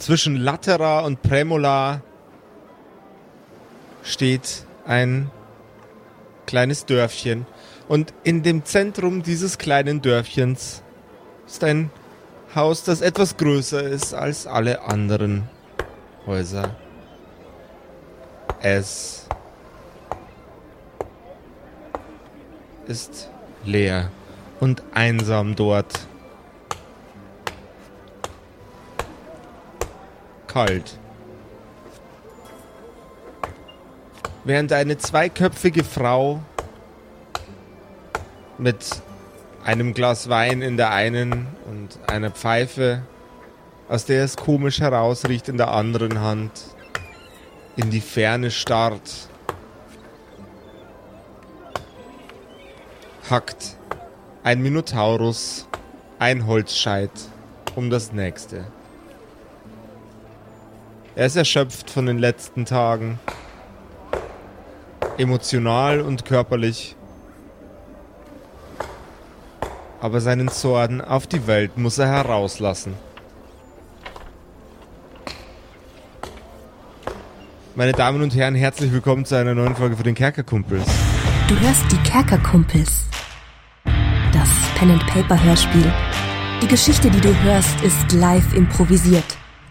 Zwischen Latera und Premola steht ein kleines Dörfchen. Und in dem Zentrum dieses kleinen Dörfchens ist ein Haus, das etwas größer ist als alle anderen Häuser. Es ist leer und einsam dort. Kalt. Während eine zweiköpfige Frau mit einem Glas Wein in der einen und einer Pfeife, aus der es komisch herausriecht, in der anderen Hand, in die Ferne starrt. Hackt ein Minotaurus ein Holzscheit um das nächste. Er ist erschöpft von den letzten Tagen, emotional und körperlich. Aber seinen Zorn auf die Welt muss er herauslassen. Meine Damen und Herren, herzlich willkommen zu einer neuen Folge für den Kerkerkumpels. Du hörst die Kerkerkumpels. Das Pen and Paper Hörspiel. Die Geschichte, die du hörst, ist live improvisiert.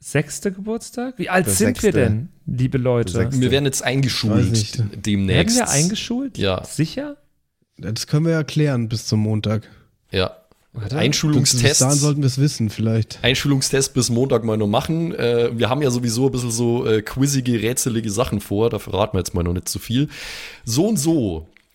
sechste Geburtstag? Wie alt Der sind wir sechste. denn, liebe Leute? Wir werden jetzt eingeschult nicht. Werden demnächst. wir eingeschult? Ja. Sicher? Das können wir ja klären bis zum Montag. Ja. Bis Einschulungstest. dahin sollten wir es wissen, vielleicht. Einschulungstest bis Montag mal noch machen. Äh, wir haben ja sowieso ein bisschen so äh, quizzige, rätselige Sachen vor. Da verraten wir jetzt mal noch nicht zu viel. So und so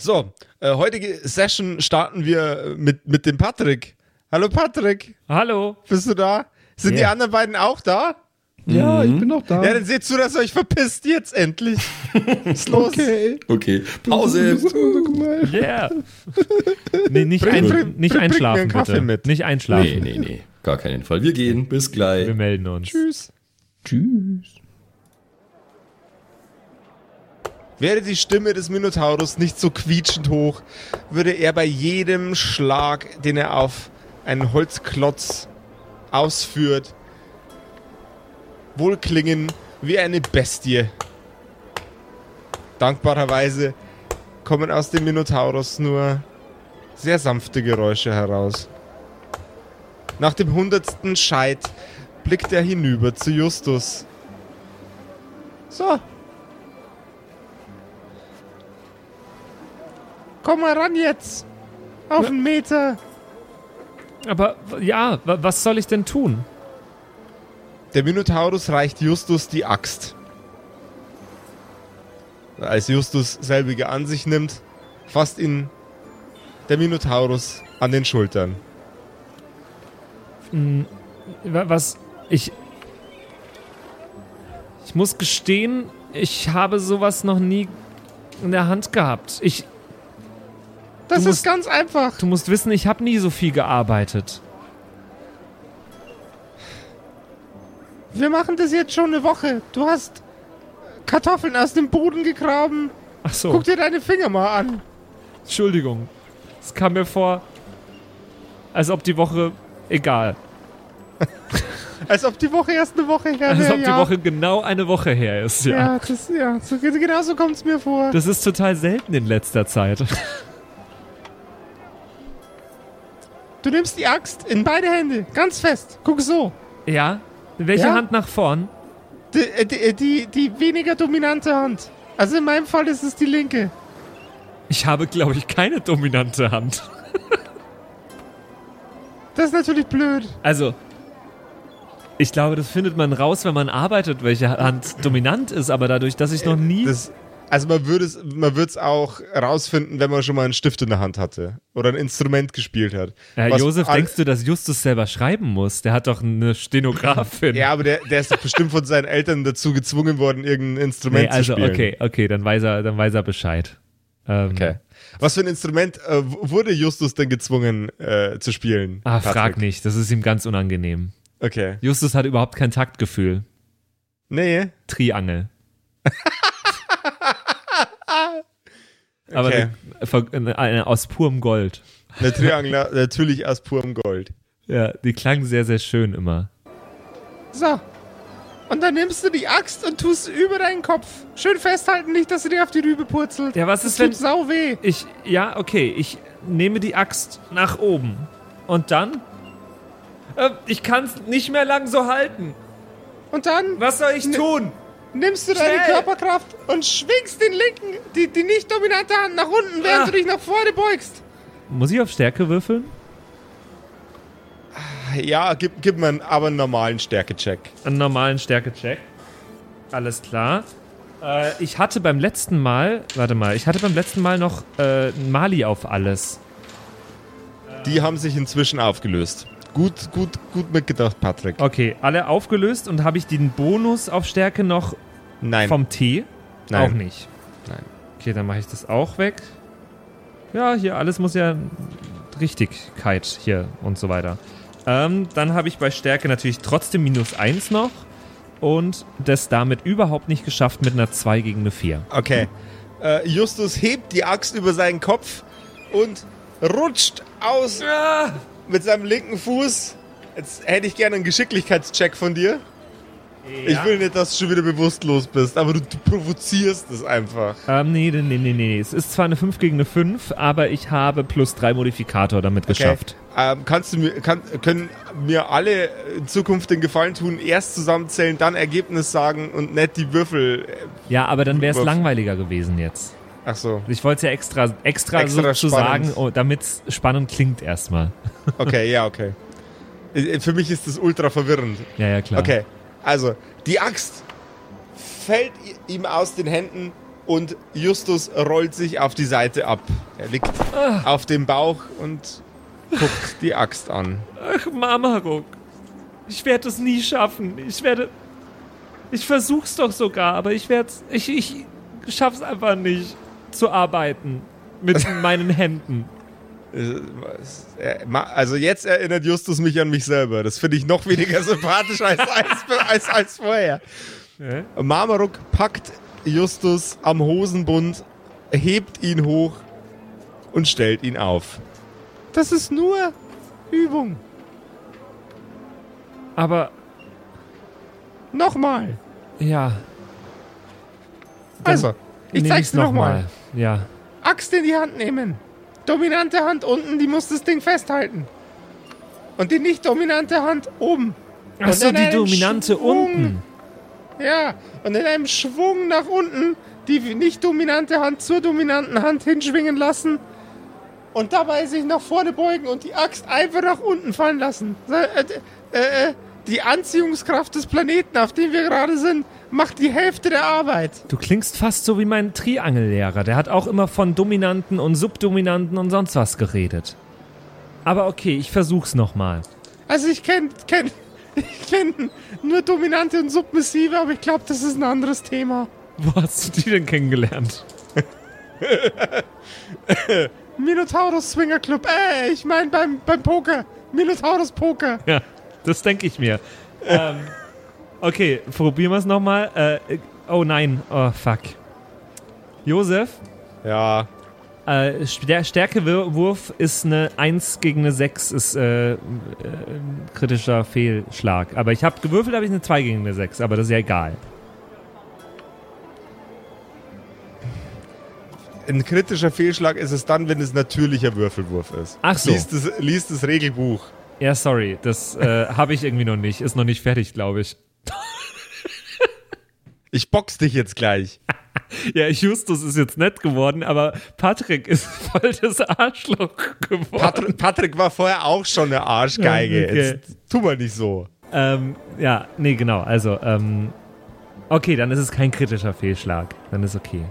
So, äh, heutige Session starten wir mit, mit dem Patrick. Hallo Patrick, Hallo. bist du da? Sind die Ja. anderen beiden auch da? Ja, ich bin noch da. Ja, dann seht zu, dass ihr euch verpisst jetzt endlich. Ist los? okay. Okay, Pause. Yeah. nee, nicht, Bring- ein, bring- nicht bring- bring einschlafen, Kaffee bitte. mit. Nicht einschlafen. Nee, nee, nee, gar keinen Fall. Wir gehen, bis gleich. Wir melden uns. Tschüss. Tschüss. Wäre die Stimme des Minotaurus nicht so quietschend hoch, würde er bei jedem Schlag, den er auf einen Holzklotz ausführt, wohl klingen wie eine Bestie. Dankbarerweise kommen aus dem Minotaurus nur sehr sanfte Geräusche heraus. Nach dem hundertsten Scheit blickt er hinüber zu Justus. So. Komm mal ran jetzt. Auf einen Meter. Aber ja, wa- was soll ich denn tun? Der Minotaurus reicht Justus die Axt. Als Justus selbige an sich nimmt, fasst ihn der Minotaurus an den Schultern. Wa- Was ich ich muss gestehen, ich habe sowas noch nie in der Hand gehabt. Ich Das Du ist musst- ganz einfach. du musst wissen, ich habe nie so viel gearbeitet. Wir machen das jetzt schon eine Woche. Du hast Kartoffeln aus dem Boden gegraben. Ach so. Guck dir deine Finger mal an. Entschuldigung. Es kam mir vor, als ob die Woche egal. Als ob die Woche erst eine Woche her Als wäre. ob die ja. Woche genau eine Woche her ist, ja. Ja, das, ja so, genau so kommt es mir vor. Das ist total selten in letzter Zeit. Du nimmst die Axt in beide Hände, ganz fest. Guck so. Ja? Welche Ja? Hand nach vorn? Die, äh, die, die, die weniger dominante Hand. Also in meinem Fall ist es die linke. Ich habe, glaube ich, keine dominante Hand. Das ist natürlich blöd. Also, ich glaube, das findet man raus, wenn man arbeitet, welche Hand dominant ist, aber dadurch, dass ich noch nie. Das, also man würde es man auch rausfinden, wenn man schon mal einen Stift in der Hand hatte oder ein Instrument gespielt hat. Herr Was Josef, denkst du, dass Justus selber schreiben muss? Der hat doch eine Stenografin. Ja, aber der, der ist doch bestimmt von seinen Eltern dazu gezwungen worden, irgendein Instrument nee, also, zu spielen. okay, okay, dann weiß er, dann weiß er Bescheid. Ähm, Okay. Was für ein Instrument äh, wurde Justus denn gezwungen äh, zu spielen? Ah, frag nicht, das ist ihm ganz unangenehm. Okay. Justus hat überhaupt kein Taktgefühl. Nee. Triangel. Aber Okay. eine, eine, eine aus purem Gold. Der Triangel natürlich aus purem Gold. Ja, die klang sehr, sehr schön immer. So. Und dann nimmst du die Axt und tust sie über deinen Kopf. Schön festhalten, nicht, dass sie dir auf die Rübe purzelt. Ja, was das ist, tut wenn- sau weh. Ich, ja, okay, ich nehme die Axt nach oben. Und dann? Äh, ich kann es nicht mehr lang so halten. Und dann Was soll ich tun? Nimmst du deine Schnell. Körperkraft und schwingst den linken, die, die nicht dominante Hand nach unten, während Ah. du dich nach vorne beugst. Muss ich auf Stärke würfeln? Ja, gib, gib mir einen, aber einen normalen Stärkecheck. Einen normalen Stärke-Check. Alles klar. Äh, ich hatte beim letzten Mal, warte mal, ich hatte beim letzten Mal noch äh, Mali auf alles. Die haben sich inzwischen aufgelöst. Gut, gut, gut mitgedacht, Patrick. Okay, alle aufgelöst und habe ich den Bonus auf Stärke noch Nein. vom T? Nein. Auch nicht. Nein. Okay, dann mache ich das auch weg. Ja, hier alles muss ja Richtigkeit hier und so weiter. Ähm, dann habe ich bei Stärke natürlich trotzdem minus 1 noch und das damit überhaupt nicht geschafft mit einer 2 gegen eine 4. Okay. Äh, Justus hebt die Axt über seinen Kopf und rutscht aus mit seinem linken Fuß. Jetzt hätte ich gerne einen Geschicklichkeitscheck von dir. Ich will nicht, dass du schon wieder bewusstlos bist, aber du, du provozierst es einfach. Ähm, nee, nee, nee, nee, nee. Es ist zwar eine 5 gegen eine 5, aber ich habe plus 3 Modifikator damit geschafft. Ähm, kannst du mir, kann, können mir alle in Zukunft den Gefallen tun, erst zusammenzählen, dann Ergebnis sagen und nicht die Würfel. äh, Ja, aber dann wäre es langweiliger gewesen jetzt. Ach so. Ich wollte es ja extra, extra, Extra so sagen, oh, damit es spannend klingt erstmal. Okay, ja, okay. Äh, Für mich ist das ultra verwirrend. Ja, ja, klar. Okay, also die Axt fällt ihm aus den Händen und Justus rollt sich auf die Seite ab. Er liegt auf dem Bauch und guckt die Axt an. Ach, Mama-Ruck. Ich werde es nie schaffen. Ich werde. Ich versuch's doch sogar, aber ich werde Ich, ich schaff's einfach nicht zu arbeiten. Mit meinen Händen. Äh, äh, Also jetzt erinnert Justus mich an mich selber. Das finde ich noch weniger sympathisch als, als, als, als vorher. Hä? Marmaruk packt Justus am Hosenbund, hebt ihn hoch und stellt ihn auf. Das ist nur Übung. Aber, Nochmal. ja. Also, ich nehm zeig's dir nochmal. Ja. Axt in die Hand nehmen. Dominante Hand unten, die muss das Ding festhalten. Und die nicht dominante Hand oben. Achso, die Dominante Schwung. unten. Ja, und in einem Schwung nach unten die nicht dominante Hand zur dominanten Hand hinschwingen lassen und dabei sich nach vorne beugen und die Axt einfach nach unten fallen lassen. Äh, äh, äh, die Anziehungskraft des Planeten, auf dem wir gerade sind, macht die Hälfte der Arbeit. Du klingst fast so wie mein Triangellehrer. Der hat auch immer von Dominanten und Subdominanten und sonst was geredet. Aber okay, ich versuch's nochmal. Also ich kenn, kenn, ich kenn nur Dominante und Submissive, aber ich glaube, das ist ein anderes Thema. Wo hast du die denn kennengelernt? Minotaurus Swinger Club. Äh, ich meine beim, beim Poker. Minotaurus Poker. Ja, das denke ich mir. ähm, okay, probieren wir es nochmal. Äh, oh nein, oh fuck. Josef? Ja. Äh, Stärkewurf ist eine 1 gegen eine 6, ist äh, äh, kritischer Fehlschlag. Aber ich habe gewürfelt, habe ich eine 2 gegen eine 6, aber das ist ja egal. Ein kritischer Fehlschlag ist es dann, wenn es natürlicher Würfelwurf ist. Ach so. Lies das, lies das Regelbuch. Ja, sorry, das äh, habe ich irgendwie noch nicht. Ist noch nicht fertig, glaube ich. ich box dich jetzt gleich. ja, Justus ist jetzt nett geworden, aber Patrick ist voll das Arschloch geworden. Patrick, Patrick war vorher auch schon eine Arschgeige. Okay. Jetzt tu mal nicht so. Ähm, ja, nee, genau. Also, ähm, okay, dann ist es kein kritischer Fehlschlag. Dann ist okay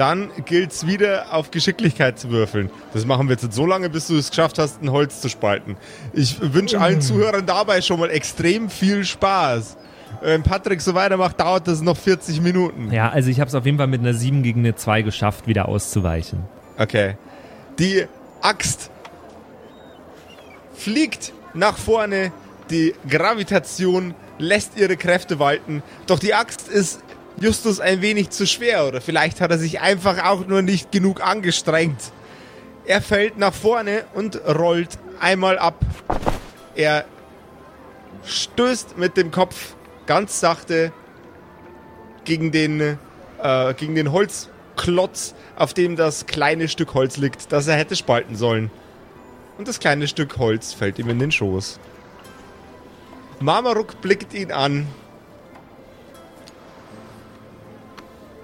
dann gilt es wieder auf Geschicklichkeit zu würfeln. Das machen wir jetzt so lange, bis du es geschafft hast, ein Holz zu spalten. Ich wünsche allen mm. Zuhörern dabei schon mal extrem viel Spaß. Wenn Patrick so weitermacht, dauert das noch 40 Minuten. Ja, also ich habe es auf jeden Fall mit einer 7 gegen eine 2 geschafft, wieder auszuweichen. Okay. Die Axt fliegt nach vorne, die Gravitation lässt ihre Kräfte walten, doch die Axt ist Justus ein wenig zu schwer oder vielleicht hat er sich einfach auch nur nicht genug angestrengt. Er fällt nach vorne und rollt einmal ab. Er stößt mit dem Kopf ganz sachte gegen den, äh, gegen den Holzklotz, auf dem das kleine Stück Holz liegt, das er hätte spalten sollen. Und das kleine Stück Holz fällt ihm in den Schoß. Marmaruk blickt ihn an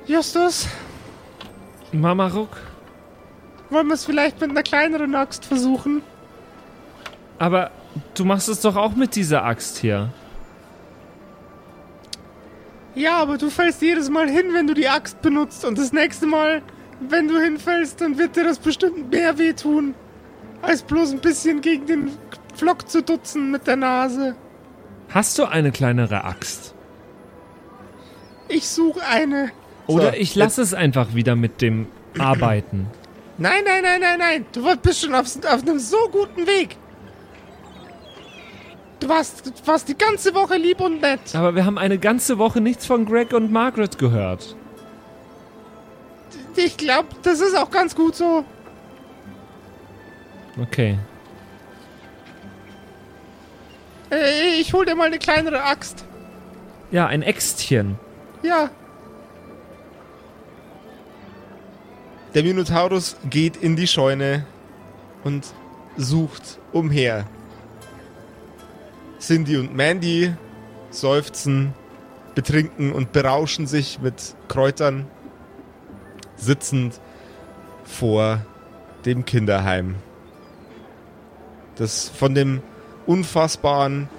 Justus? Mamaruk? Wollen wir es vielleicht mit einer kleineren Axt versuchen? Aber du machst es doch auch mit dieser Axt hier. Ja, aber du fällst jedes Mal hin, wenn du die Axt benutzt. Und das nächste Mal, wenn du hinfällst, dann wird dir das bestimmt mehr wehtun. Als bloß ein bisschen gegen den Flock zu dutzen mit der Nase. Hast du eine kleinere Axt? Ich suche eine. Oder so, ich lasse es einfach wieder mit dem Arbeiten. Nein, nein, nein, nein, nein. Du bist schon auf, auf einem so guten Weg. Du warst, du warst die ganze Woche lieb und nett. Aber wir haben eine ganze Woche nichts von Greg und Margaret gehört. Ich glaube, das ist auch ganz gut so. Okay. Äh, ich hol dir mal eine kleinere Axt. Ja, ein Äxtchen. Ja. Der Minotaurus geht in die Scheune und sucht umher. Cindy und Mandy seufzen, betrinken und berauschen sich mit Kräutern, sitzend vor dem Kinderheim. Das von dem unfassbaren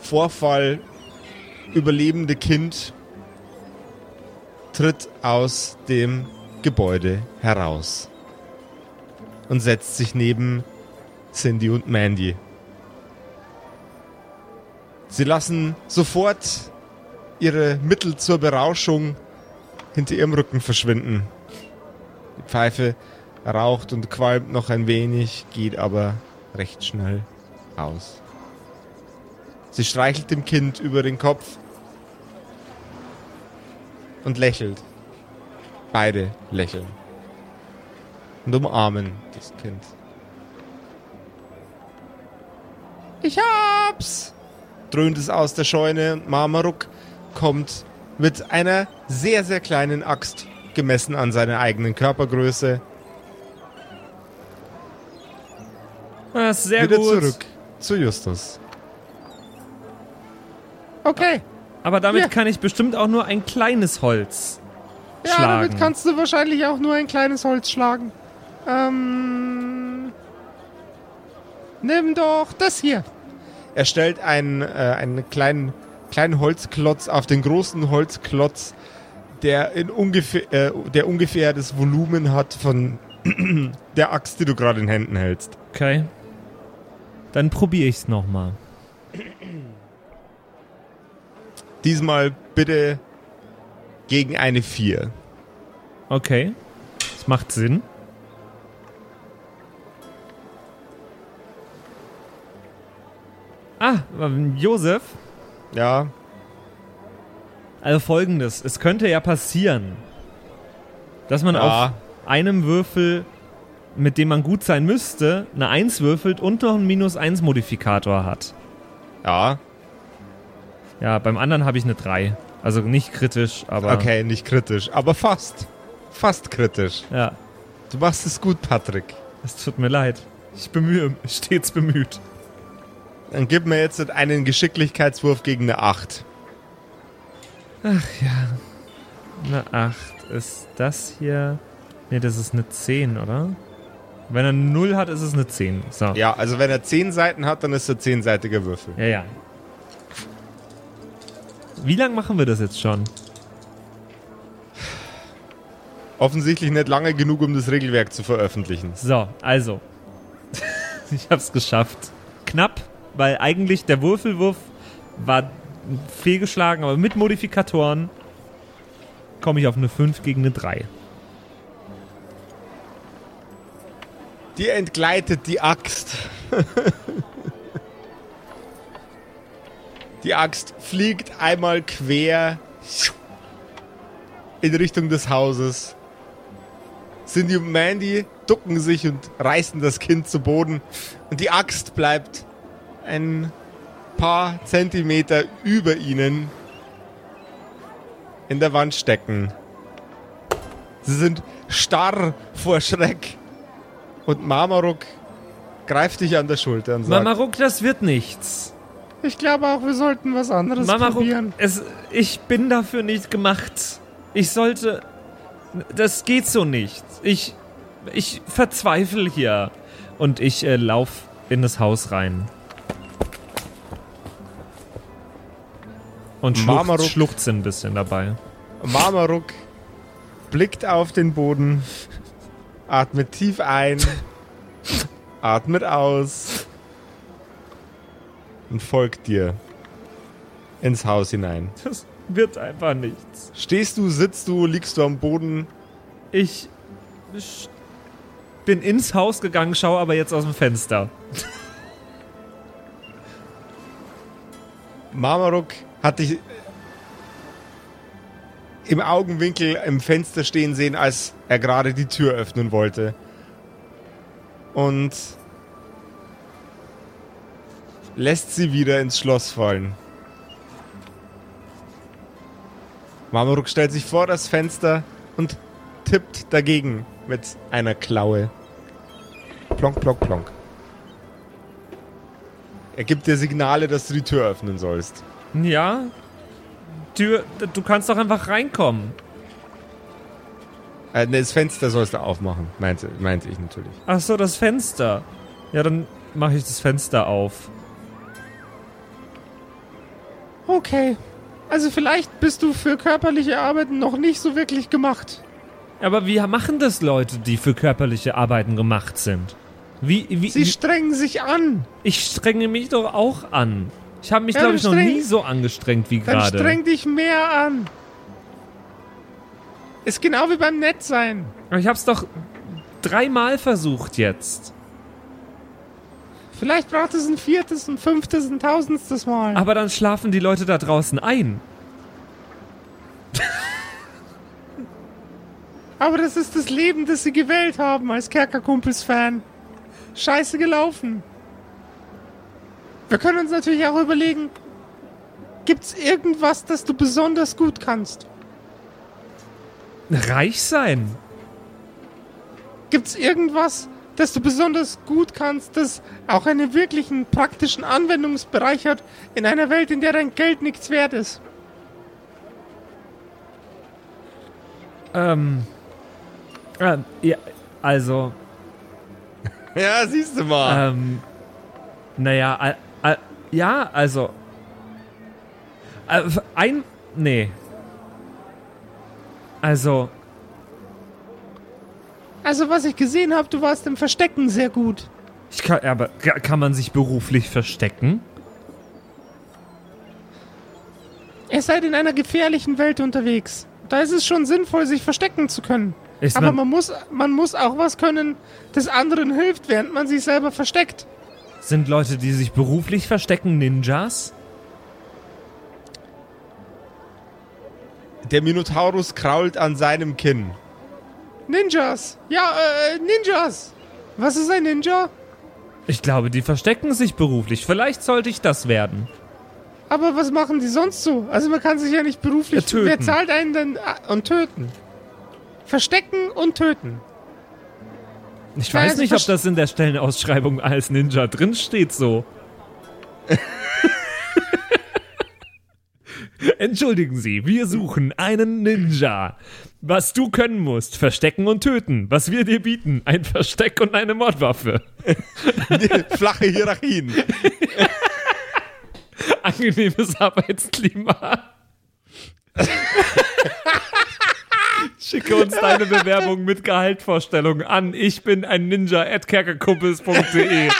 Vorfall überlebende Kind tritt aus dem Gebäude heraus und setzt sich neben Cindy und Mandy. Sie lassen sofort ihre Mittel zur Berauschung hinter ihrem Rücken verschwinden. Die Pfeife raucht und qualmt noch ein wenig, geht aber recht schnell aus. Sie streichelt dem Kind über den Kopf und lächelt. Beide lächeln und umarmen das Kind. Ich hab's! dröhnt es aus der Scheune und Marmaruk kommt mit einer sehr, sehr kleinen Axt, gemessen an seiner eigenen Körpergröße. Das ist sehr wieder gut. zurück zu Justus. Okay. Aber damit Ja. kann ich bestimmt auch nur ein kleines Holz Ja, schlagen. damit kannst du wahrscheinlich auch nur ein kleines Holz schlagen. Ähm. Nimm doch das hier. Er stellt einen, äh, einen kleinen, kleinen Holzklotz auf den großen Holzklotz, der, in ungefähr, äh, der ungefähr das Volumen hat von der Axt, die du gerade in Händen hältst. Okay. Dann probiere ich es nochmal. Diesmal bitte gegen eine 4. Okay. Das macht Sinn. Ah, Josef. Ja, Also folgendes. Es könnte ja passieren, dass man Ja. auf einem Würfel, mit dem man gut sein müsste, eine 1 würfelt und noch einen Minus-1-Modifikator hat. ja, Ja, beim anderen habe ich eine 3. Also nicht kritisch, aber. okay, nicht kritisch, aber fast. Fast kritisch. Ja, Du machst es gut, Patrick. es tut mir leid. Ich bemühe, stets bemüht. Dann gib mir jetzt einen Geschicklichkeitswurf gegen eine 8. Eine 8 ist das hier. Ne, das ist eine 10, oder? Wenn er eine 0 hat, ist es eine 10. So. Ja, also wenn er 10 Seiten hat, dann ist er 10-seitiger Würfel. Ja, ja. Wie lang machen wir das jetzt schon? Offensichtlich nicht lange genug, um das Regelwerk zu veröffentlichen. So, also. ich hab's geschafft. Knapp, weil eigentlich der Würfelwurf war fehlgeschlagen, aber mit Modifikatoren komme ich auf eine 5 gegen eine 3. Dir entgleitet die Axt. die Axt fliegt einmal quer in Richtung des Hauses. Cindy und Mandy ducken sich und reißen das Kind zu Boden. Und die Axt bleibt ein paar Zentimeter über ihnen in der Wand stecken. Sie sind starr vor Schreck. Und Marmaruk greift dich an der Schulter und sagt: Mamaruk, das wird nichts. Ich glaube auch, wir sollten was anderes Mamaruk, es, ich bin dafür nicht gemacht. Ich sollte. Das geht so nicht. Ich. Ich verzweifle hier. Und ich äh, lauf in das Haus rein. Und schluchz, Marmaruk- schluchze ein bisschen dabei. Marmaruk blickt auf den Boden, atmet tief ein, atmet aus und folgt dir ins Haus hinein. Das wird einfach nichts. Stehst du, sitzt du, liegst du am Boden? Ich bin ins Haus gegangen, schaue aber jetzt aus dem Fenster. Marmaruk hat dich im Augenwinkel im Fenster stehen sehen, als er gerade die Tür öffnen wollte. Und lässt sie wieder ins Schloss fallen. Marmaruk stellt sich vor das Fenster und tippt dagegen mit einer Klaue. Plonk, plonk, plonk. Er gibt dir Signale, dass du die Tür öffnen sollst. Ja? Tür, du kannst doch einfach reinkommen. Äh, ne, das Fenster sollst du aufmachen, meinte, meinte ich natürlich. Ach so, das Fenster. Ja, dann mache ich das Fenster auf. Okay. Also vielleicht bist du für körperliche Arbeiten noch nicht so wirklich gemacht. Aber wie machen das Leute, die für körperliche Arbeiten gemacht sind? Wie, wie, Sie strengen sich an. ich strenge mich doch auch an. Ich habe mich, Ja, glaube dann ich, noch nie so angestrengt wie Dann gerade. streng dich mehr an. Ist genau wie beim Nettsein. Aber ich habe es doch dreimal versucht jetzt. Vielleicht braucht es ein viertes, ein fünftes, ein tausendstes Mal. Aber dann schlafen die Leute da draußen ein. Aber das ist das Leben, das sie gewählt haben als Kerkerkumpels-Fan. Scheiße gelaufen. Wir können uns natürlich auch überlegen, gibt's irgendwas, das du besonders gut kannst? Reich sein. Gibt's irgendwas, das du besonders gut kannst, das auch einen wirklichen praktischen Anwendungsbereich hat in einer Welt, in der dein Geld nichts wert ist? Ähm. ähm ja, also. ja, siehst du mal. Ähm, naja, äh, äh, ja, also. Äh, ein. Nee. Also. Also, was ich gesehen habe, du warst im Verstecken sehr gut. Ich kann, aber kann man sich beruflich verstecken? Ihr seid in einer gefährlichen Welt unterwegs. Da ist es schon sinnvoll, sich verstecken zu können. Ist Aber man, man muss, man muss auch was können, das anderen hilft, während man sich selber versteckt. sind Leute, die sich beruflich verstecken, Ninjas? Der Minotaurus krault an seinem Kinn. Ninjas. Ja, äh, Ninjas. Was ist ein Ninja? Ich glaube, die verstecken sich beruflich. Vielleicht sollte ich das werden. Aber was machen die sonst so? Also man kann sich ja nicht beruflich... Ja, töten. Wer zahlt einen denn... ah, Und töten. Verstecken und töten. Ich weiß also nicht, ob das in der Stellenausschreibung als Ninja drin steht so. Entschuldigen Sie, wir suchen einen Ninja. Was du können musst, verstecken und töten. Was wir dir bieten, ein Versteck und eine Mordwaffe. Flache Hierarchien. Angenehmes Arbeitsklima. Schicke uns deine Bewerbung mit Gehaltvorstellung an. Ich bin ein Ninja at kerkerkumpels.de.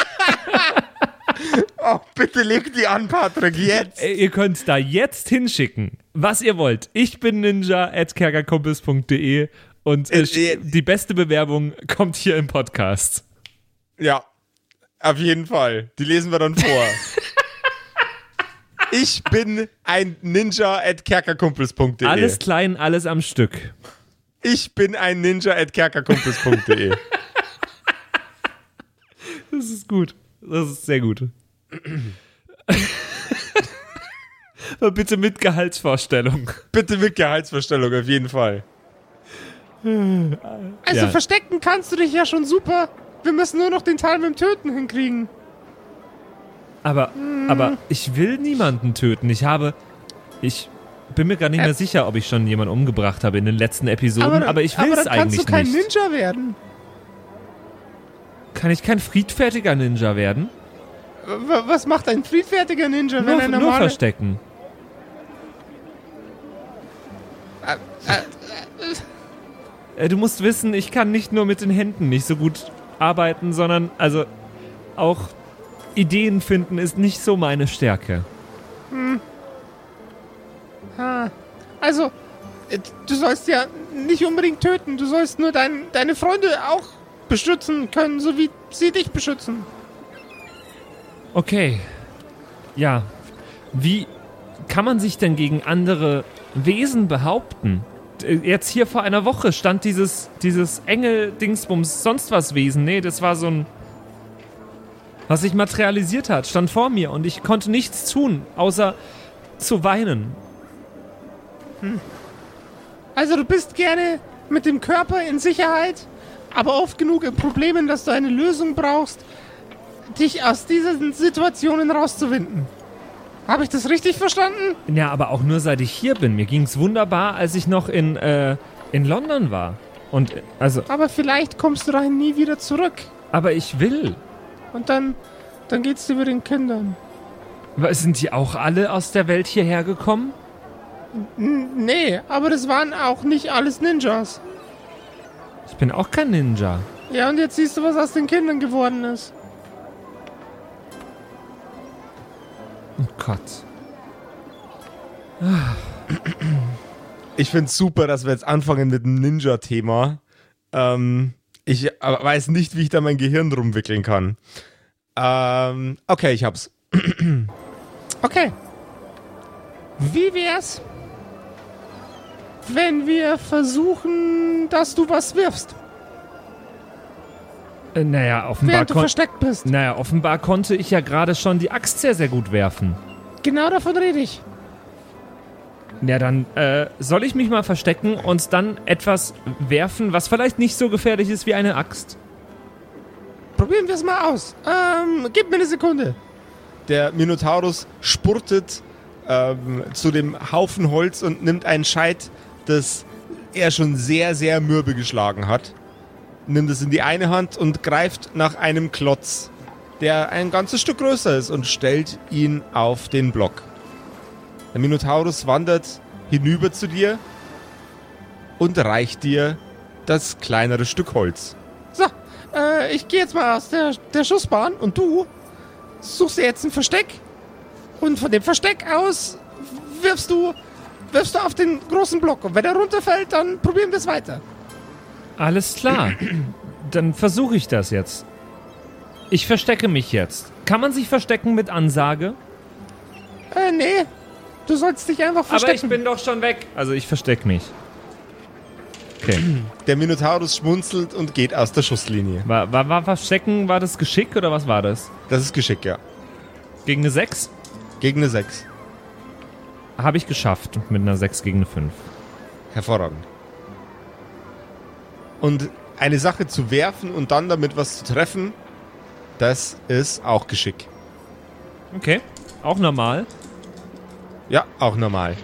Oh, bitte leg die an, Patrick, jetzt. Äh, Ihr könnt da jetzt hinschicken, was ihr wollt. Ich bin ninja at kerkerkumpels.de und äh, Äh, äh, die beste Bewerbung kommt hier im Podcast. Ja, auf jeden Fall. Die lesen wir dann vor. ich bin ein Ninja at kerkerkumpels.de. Alles klein, alles am Stück. Ich bin ein Ninja at kerkerkumpels.de. Das ist gut. Das ist sehr gut. Aber bitte mit Gehaltsvorstellung. Bitte mit Gehaltsverstellung, auf jeden Fall. Also Ja. verstecken kannst du dich ja schon super. Wir müssen nur noch den Teil mit dem Töten hinkriegen. Aber, aber ich will niemanden töten. Ich habe. Ich bin mir gar nicht mehr sicher, ob ich schon jemanden umgebracht habe in den letzten Episoden, aber, ich will aber es dann kannst eigentlich du kein nicht. Ninja werden. Kann ich kein friedfertiger Ninja werden? Was macht ein friedfertiger Ninja, wenn Nur, ein nur verstecken. Äh, Du musst wissen, ich kann nicht nur mit den Händen nicht so gut arbeiten, sondern also auch Ideen finden ist nicht so meine Stärke. Also, äh, du sollst ja nicht unbedingt töten. Du sollst nur dein, deine Freunde auch beschützen können, so wie sie dich beschützen. Okay. Ja. Wie kann man sich denn gegen andere Wesen behaupten? D- Jetzt hier vor einer Woche stand dieses, dieses Engel, Dingsbums, sonst was Wesen. Nee, das war so ein. Was sich materialisiert hat, stand vor mir und ich konnte nichts tun, außer zu weinen. Also, du bist gerne mit dem Körper in Sicherheit, aber oft genug in Problemen, dass du eine Lösung brauchst, dich aus diesen Situationen rauszuwinden. Habe ich das richtig verstanden? Ja, aber auch nur seit ich hier bin. Mir ging's wunderbar, als ich noch in, äh, in London war. Und, äh, also, Aber vielleicht kommst du dahin nie wieder zurück. aber ich will. Und dann, dann geht's dir mit den Kindern. Sind die auch alle aus der Welt hierher gekommen? N nee, aber das waren auch nicht alles Ninjas. Ich bin auch kein Ninja. Ja, und jetzt siehst du, was aus den Kindern geworden ist. Oh Gott. Ich finde es super, dass wir jetzt anfangen mit dem Ninja-Thema. Ähm, ich aber weiß nicht, wie ich da mein Gehirn drum wickeln kann. Ähm, okay, ich hab's. Okay. Wie wär's, wenn wir versuchen, dass du was wirfst, Äh, naja, offenbar, während du versteckt bist? naja, offenbar konnte ich ja gerade schon die Axt sehr, sehr gut werfen. Genau davon rede ich. Ja, dann äh, soll ich mich mal verstecken und dann etwas werfen, was vielleicht nicht so gefährlich ist wie eine Axt. Probieren wir es mal aus. Ähm, gib mir eine Sekunde. Der Minotaurus spurtet ähm, zu dem Haufen Holz und nimmt einen Scheit des er schon sehr, sehr mürbe geschlagen hat, nimmt es in die eine Hand und greift nach einem Klotz, der ein ganzes Stück größer ist und stellt ihn auf den Block. Der Minotaurus wandert hinüber zu dir und reicht dir das kleinere Stück Holz. So, äh, ich gehe jetzt mal aus der, der Schussbahn und du suchst dir jetzt ein Versteck. Und von dem Versteck aus wirfst du, wirfst du auf den großen Block. Und wenn er runterfällt, dann probieren wir es weiter. Alles klar. Dann versuche ich das jetzt. Ich verstecke mich jetzt. Kann man sich verstecken mit Ansage? Äh, nee. Du sollst dich einfach verstecken. Aber ich bin doch schon weg. Also ich verstecke mich. Okay. Der Minotaurus schmunzelt und geht aus der Schusslinie. War, war, war Verstecken, war das Geschick oder was war das? Das ist Geschick, ja. Gegen eine 6? Gegen eine 6. Habe ich geschafft. Mit einer 6 gegen eine 5. Hervorragend. Und eine Sache zu werfen und dann damit was zu treffen, das ist auch Geschick. Okay. Auch normal. Ja, auch normal.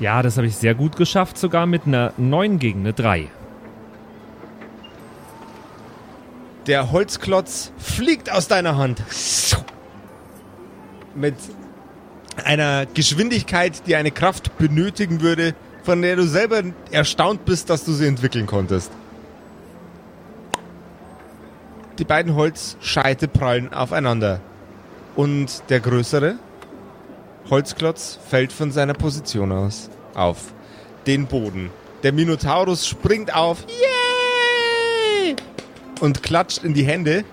Ja, das habe ich sehr gut geschafft, sogar mit einer 9 gegen eine 3. Der Holzklotz fliegt aus deiner Hand. Mit einer Geschwindigkeit, die eine Kraft benötigen würde, von der du selber erstaunt bist, dass du sie entwickeln konntest. Die beiden Holzscheite prallen aufeinander. Und der größere Holzklotz fällt von seiner Position aus auf den Boden. Der Minotaurus springt auf. Yay! Und klatscht in die Hände.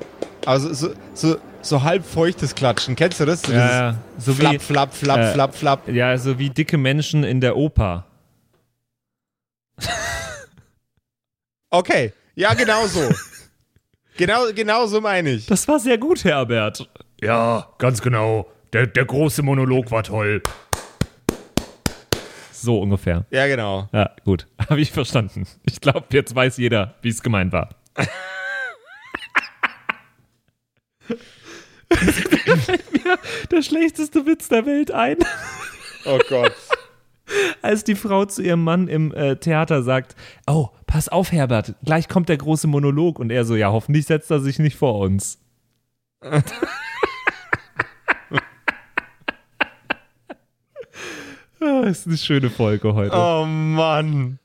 Also so, so, so halb feuchtes Klatschen. Kennst du das? So Ja, so flap, wie, flap, flap, äh, flap, flap. ja, so wie dicke Menschen in der Oper. Okay. Ja, genau so. genau, genau so meine ich. Das war sehr gut, Herbert. Ja, ganz genau. Der, der große Monolog war toll. So ungefähr. Ja, genau. Ja, gut. Habe ich verstanden. Ich glaube, jetzt weiß jeder, wie es gemeint war. Fällt mir der schlechteste Witz der Welt ein, Oh Gott. als die Frau zu ihrem Mann im äh, Theater sagt: Oh, pass auf, Herbert, gleich kommt der große Monolog. Und er so: Ja, hoffentlich setzt er sich nicht vor uns. Ah, ist eine schöne Folge heute. Oh Mann.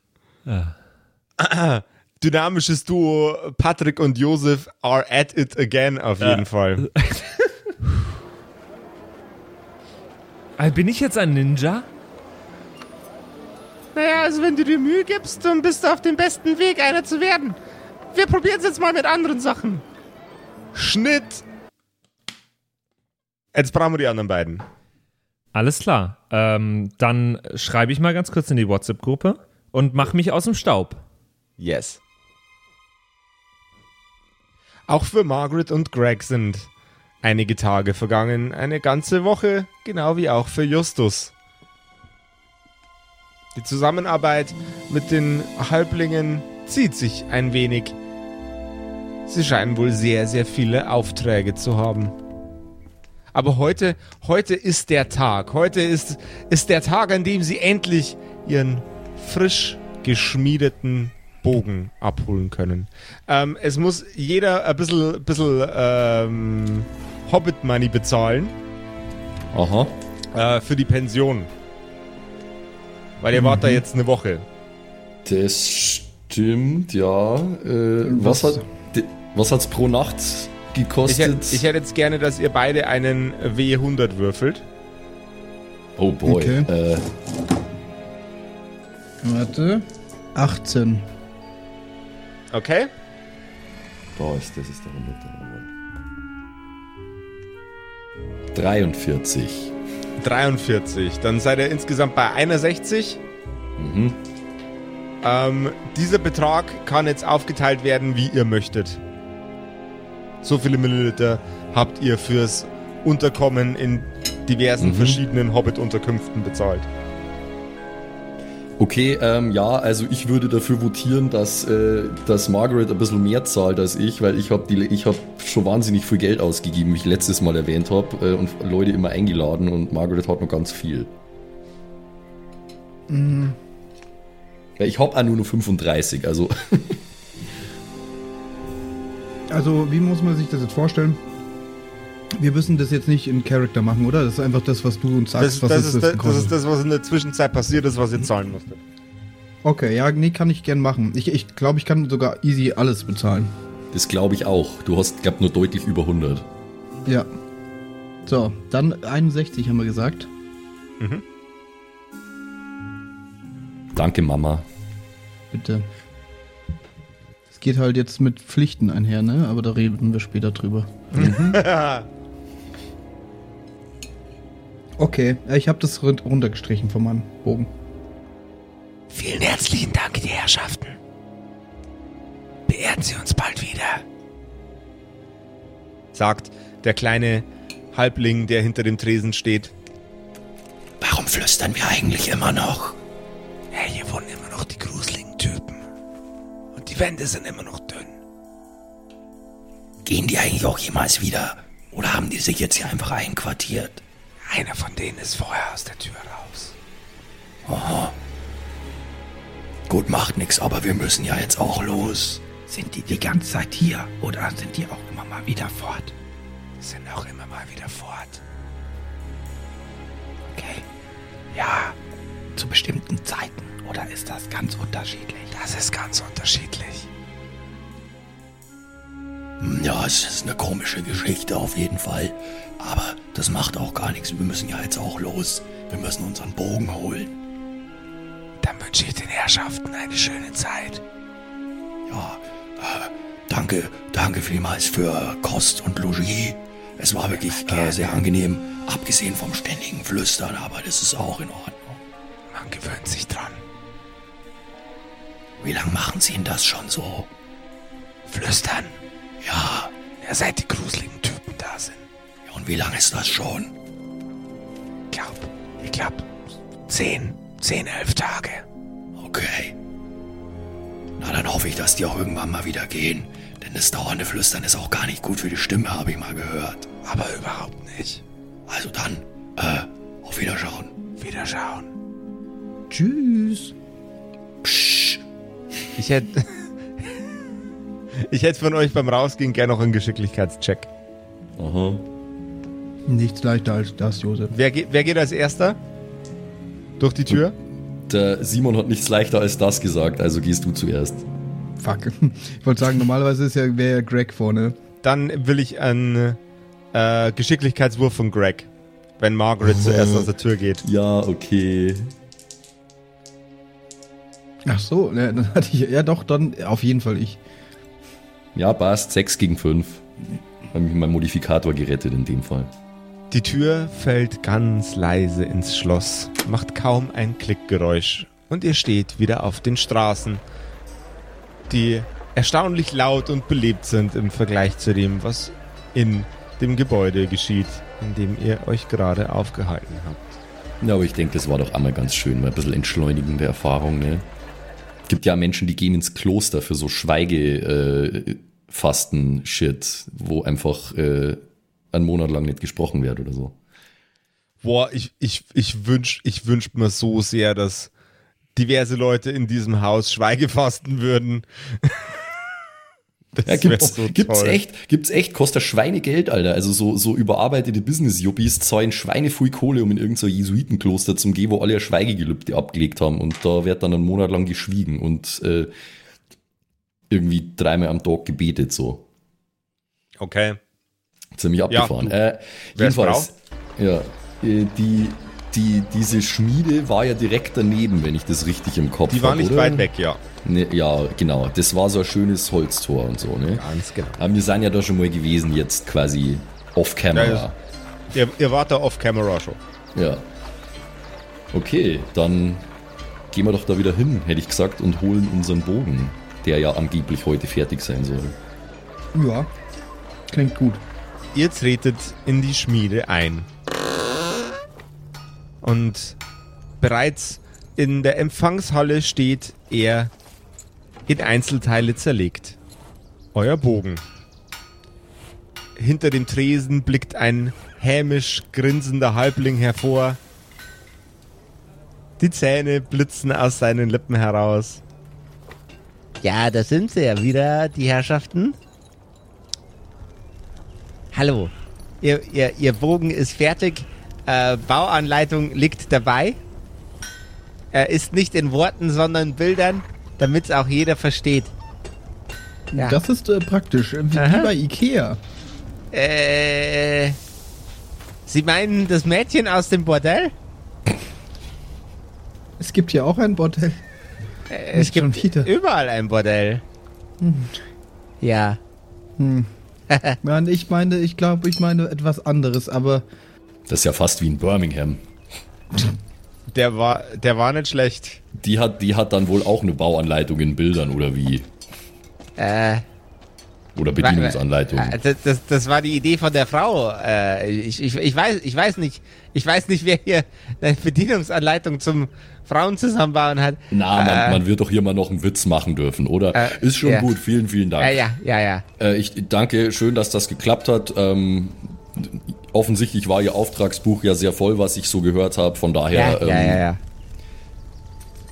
Dynamisches Duo Patrick und Josef are at it again auf jeden Fall. Äh, Bin ich jetzt ein Ninja? Also wenn du dir Mühe gibst, dann bist du auf dem besten Weg, einer zu werden. Wir probieren es jetzt mal mit anderen Sachen. Schnitt. Jetzt brauchen wir die anderen beiden. Alles klar. Ähm, dann schreibe ich mal ganz kurz in die WhatsApp-Gruppe und mach mich aus dem Staub. Yes. Auch für Margaret und Greg sind einige Tage vergangen, eine ganze Woche, genau wie auch für Justus. Die Zusammenarbeit mit den Halblingen zieht sich ein wenig. Sie scheinen wohl sehr, sehr viele Aufträge zu haben. Aber heute, heute ist der Tag. Heute ist, ist der Tag, an dem sie endlich ihren frisch geschmiedeten Bogen abholen können. Ähm, es muss jeder ein bisschen, bisschen ähm, Hobbit-Money bezahlen Aha. äh, für die Pension. Weil ihr wart da jetzt eine Woche. Das stimmt, ja. Äh, was, Was? hat was hat's pro Nacht Ich gekostet? hätte, ich hätte jetzt gerne, dass ihr beide einen W100 würfelt. oh boy. Okay. Äh, Warte. 18. Okay? da ist, das ist der 100. Jawohl. 43. 43. Dann seid ihr insgesamt bei 61. Mhm. Ähm, dieser Betrag kann jetzt aufgeteilt werden, wie ihr möchtet. So viele Milliliter habt ihr fürs Unterkommen in diversen Mhm. verschiedenen Hobbit-Unterkünften bezahlt. Okay, ähm, ja, also ich würde dafür votieren, dass, äh, dass Margaret ein bisschen mehr zahlt als ich, weil ich habe hab schon wahnsinnig viel Geld ausgegeben, wie ich letztes Mal erwähnt habe, äh, und Leute immer eingeladen und Margaret hat noch ganz viel. Ja, ich hab auch nur noch 35, also Also, wie muss man sich das jetzt vorstellen? Wir müssen das jetzt nicht in Character machen, oder? Das ist einfach das, was du uns sagst. Das, was das, ist, das, das ist das, was in der Zwischenzeit passiert ist, was ihr zahlen musstet. Okay, ja, nee, kann ich gern machen. Ich glaube, ich, glaub, ich kann sogar easy alles bezahlen. das glaube ich auch. Du hast, glaub, nur deutlich über 100. Ja. So, dann 61 haben wir gesagt. Danke, Mama. Bitte. Es geht halt jetzt mit Pflichten einher, ne? Aber da reden wir später drüber. Okay, ich habe das rund- runtergestrichen von meinem Bogen. Vielen herzlichen Dank, die Herrschaften. Beehren Sie uns bald wieder. Sagt der kleine Halbling, der hinter dem Tresen steht. Warum flüstern wir eigentlich immer noch? Ja, hier wohnen immer noch die gruseligen Typen. Und die Wände sind immer noch dünn. Gehen die eigentlich auch jemals wieder? Oder haben die sich jetzt hier einfach einquartiert? Einer von denen ist vorher aus der Tür raus. Gut, macht nix, aber wir müssen ja jetzt auch los. Sind die die ganze Zeit hier oder sind die auch immer mal wieder fort? Sind auch immer mal wieder fort. Okay. Ja, zu bestimmten Zeiten oder ist das ganz unterschiedlich? Das ist ganz unterschiedlich. Ja, es ist eine komische Geschichte auf jeden Fall. Aber das macht auch gar nichts. Wir müssen ja jetzt auch los. Wir müssen unseren Bogen holen. Dann wünsche ich den Herrschaften eine schöne Zeit. Ja, äh, danke, danke vielmals für Kost und Logis. Es war wirklich äh, sehr angenehm, abgesehen vom ständigen Flüstern, aber das ist auch in Ordnung. Man gewöhnt sich dran. Wie lange machen Sie denn das schon so? Flüstern. Ja, Ja, seit die gruseligen Typen da sind. und wie lange ist das schon? Glaub, ich glaub, zehn, zehn, elf Tage. Okay. Na, dann hoffe ich, dass die auch irgendwann mal wieder gehen. Denn das dauernde Flüstern ist auch gar nicht gut für die Stimme, habe ich mal gehört. Aber überhaupt nicht. Also dann, äh, auf Wiederschauen. Wiederschauen. Tschüss. Psch. Ich hätte. Ich hätte von euch beim Rausgehen gerne noch einen Geschicklichkeitscheck. Aha. Nichts leichter als das, Josef. Wer, geht- wer geht als erster? Durch die Tür? Der Simon hat nichts leichter als das gesagt, also gehst du zuerst. Fuck. Ich wollte sagen, normalerweise ist ja, wäre ja Greg vorne. Dann will ich einen äh, Geschicklichkeitswurf von Greg. Wenn Margaret zuerst aus der Tür geht. Ja, okay. Ach so, ne, dann hatte ich, ja doch, dann auf jeden Fall ich. Ja, passt. 6 gegen 5. Habe mich mein Modifikator gerettet in dem Fall. Die Tür fällt ganz leise ins Schloss, macht kaum ein Klickgeräusch und ihr steht wieder auf den Straßen, die erstaunlich laut und belebt sind im Vergleich zu dem, was in dem Gebäude geschieht, in dem ihr euch gerade aufgehalten habt. Ja, aber ich denke, das war doch einmal ganz schön, mal ein bisschen entschleunigende Erfahrung, ne? Gibt ja Menschen, die gehen ins Kloster für so Schweigefasten-Shit, wo einfach äh, einen Monat lang nicht gesprochen wird oder so. Boah, ich, ich, ich wünsch, ich wünsch mir so sehr, dass diverse Leute in diesem Haus Schweigefasten würden. Das Ja, gibt's, so gibt's toll. echt, gibt's echt, kostet Schweinegeld, Alter. Also so, so überarbeitete Business-Yuppies zahlen Schweinefull Kohle, um in irgendein so Jesuitenkloster zu gehen, wo alle Schweigegelübde abgelegt haben. Und da wird dann einen Monat lang geschwiegen und äh, irgendwie dreimal am Tag gebetet, so. Okay. Ziemlich abgefahren. äh, Wer ist jedenfalls, ja, äh, die, die, diese Schmiede war ja direkt daneben, wenn ich das richtig im Kopf Die war hab, nicht oder? weit weg, ja. Ne, ja, genau. Das war so ein schönes Holztor und so, ne? Ganz genau. Aber wir sind ja da schon mal gewesen, jetzt quasi off-camera. Ihr, ihr wart da off-camera schon. Ja. Okay, dann gehen wir doch da wieder hin, hätte ich gesagt, und holen unseren Bogen, der ja angeblich heute fertig sein soll. Ja, klingt gut. Ihr tretet in die Schmiede ein. Und bereits in der Empfangshalle steht er in Einzelteile zerlegt. Euer Bogen. Hinter dem Tresen blickt ein hämisch grinsender Halbling hervor. Die Zähne blitzen aus seinen Lippen heraus. Ja, da sind sie ja wieder, die Herrschaften. Hallo. Ihr, ihr, ihr Bogen ist fertig. Äh, Bauanleitung liegt dabei. Er ist nicht in Worten, sondern in Bildern, damit es auch jeder versteht. Ja. Das ist äh, praktisch, äh, wie, wie bei Ikea. Äh, Sie meinen das Mädchen aus dem Bordell? Es gibt hier auch ein Bordell. Äh, es gibt überall ein Bordell. Ja. Hm. Nein, ich meine, ich glaube, ich meine etwas anderes, aber Das ist ja fast wie in Birmingham. Der war, der war nicht schlecht. Die hat, die hat dann wohl auch eine Bauanleitung in Bildern oder wie? Äh, Oder Bedienungsanleitung. Äh, Das, das, das war die Idee von der Frau. Äh, ich, ich, ich, weiß, ich weiß nicht, ich weiß nicht, wer hier eine Bedienungsanleitung zum Frauen zusammenbauen hat. Na, man, äh, man wird doch hier mal noch einen Witz machen dürfen, oder? Äh, ist schon ja. gut, vielen, vielen Dank. Ja, ja, ja, ja. Äh, ich danke, schön, dass das geklappt hat. Ähm, offensichtlich war ihr Auftragsbuch ja sehr voll, was ich so gehört habe. Von daher. Ja, ja, ähm, ja, ja,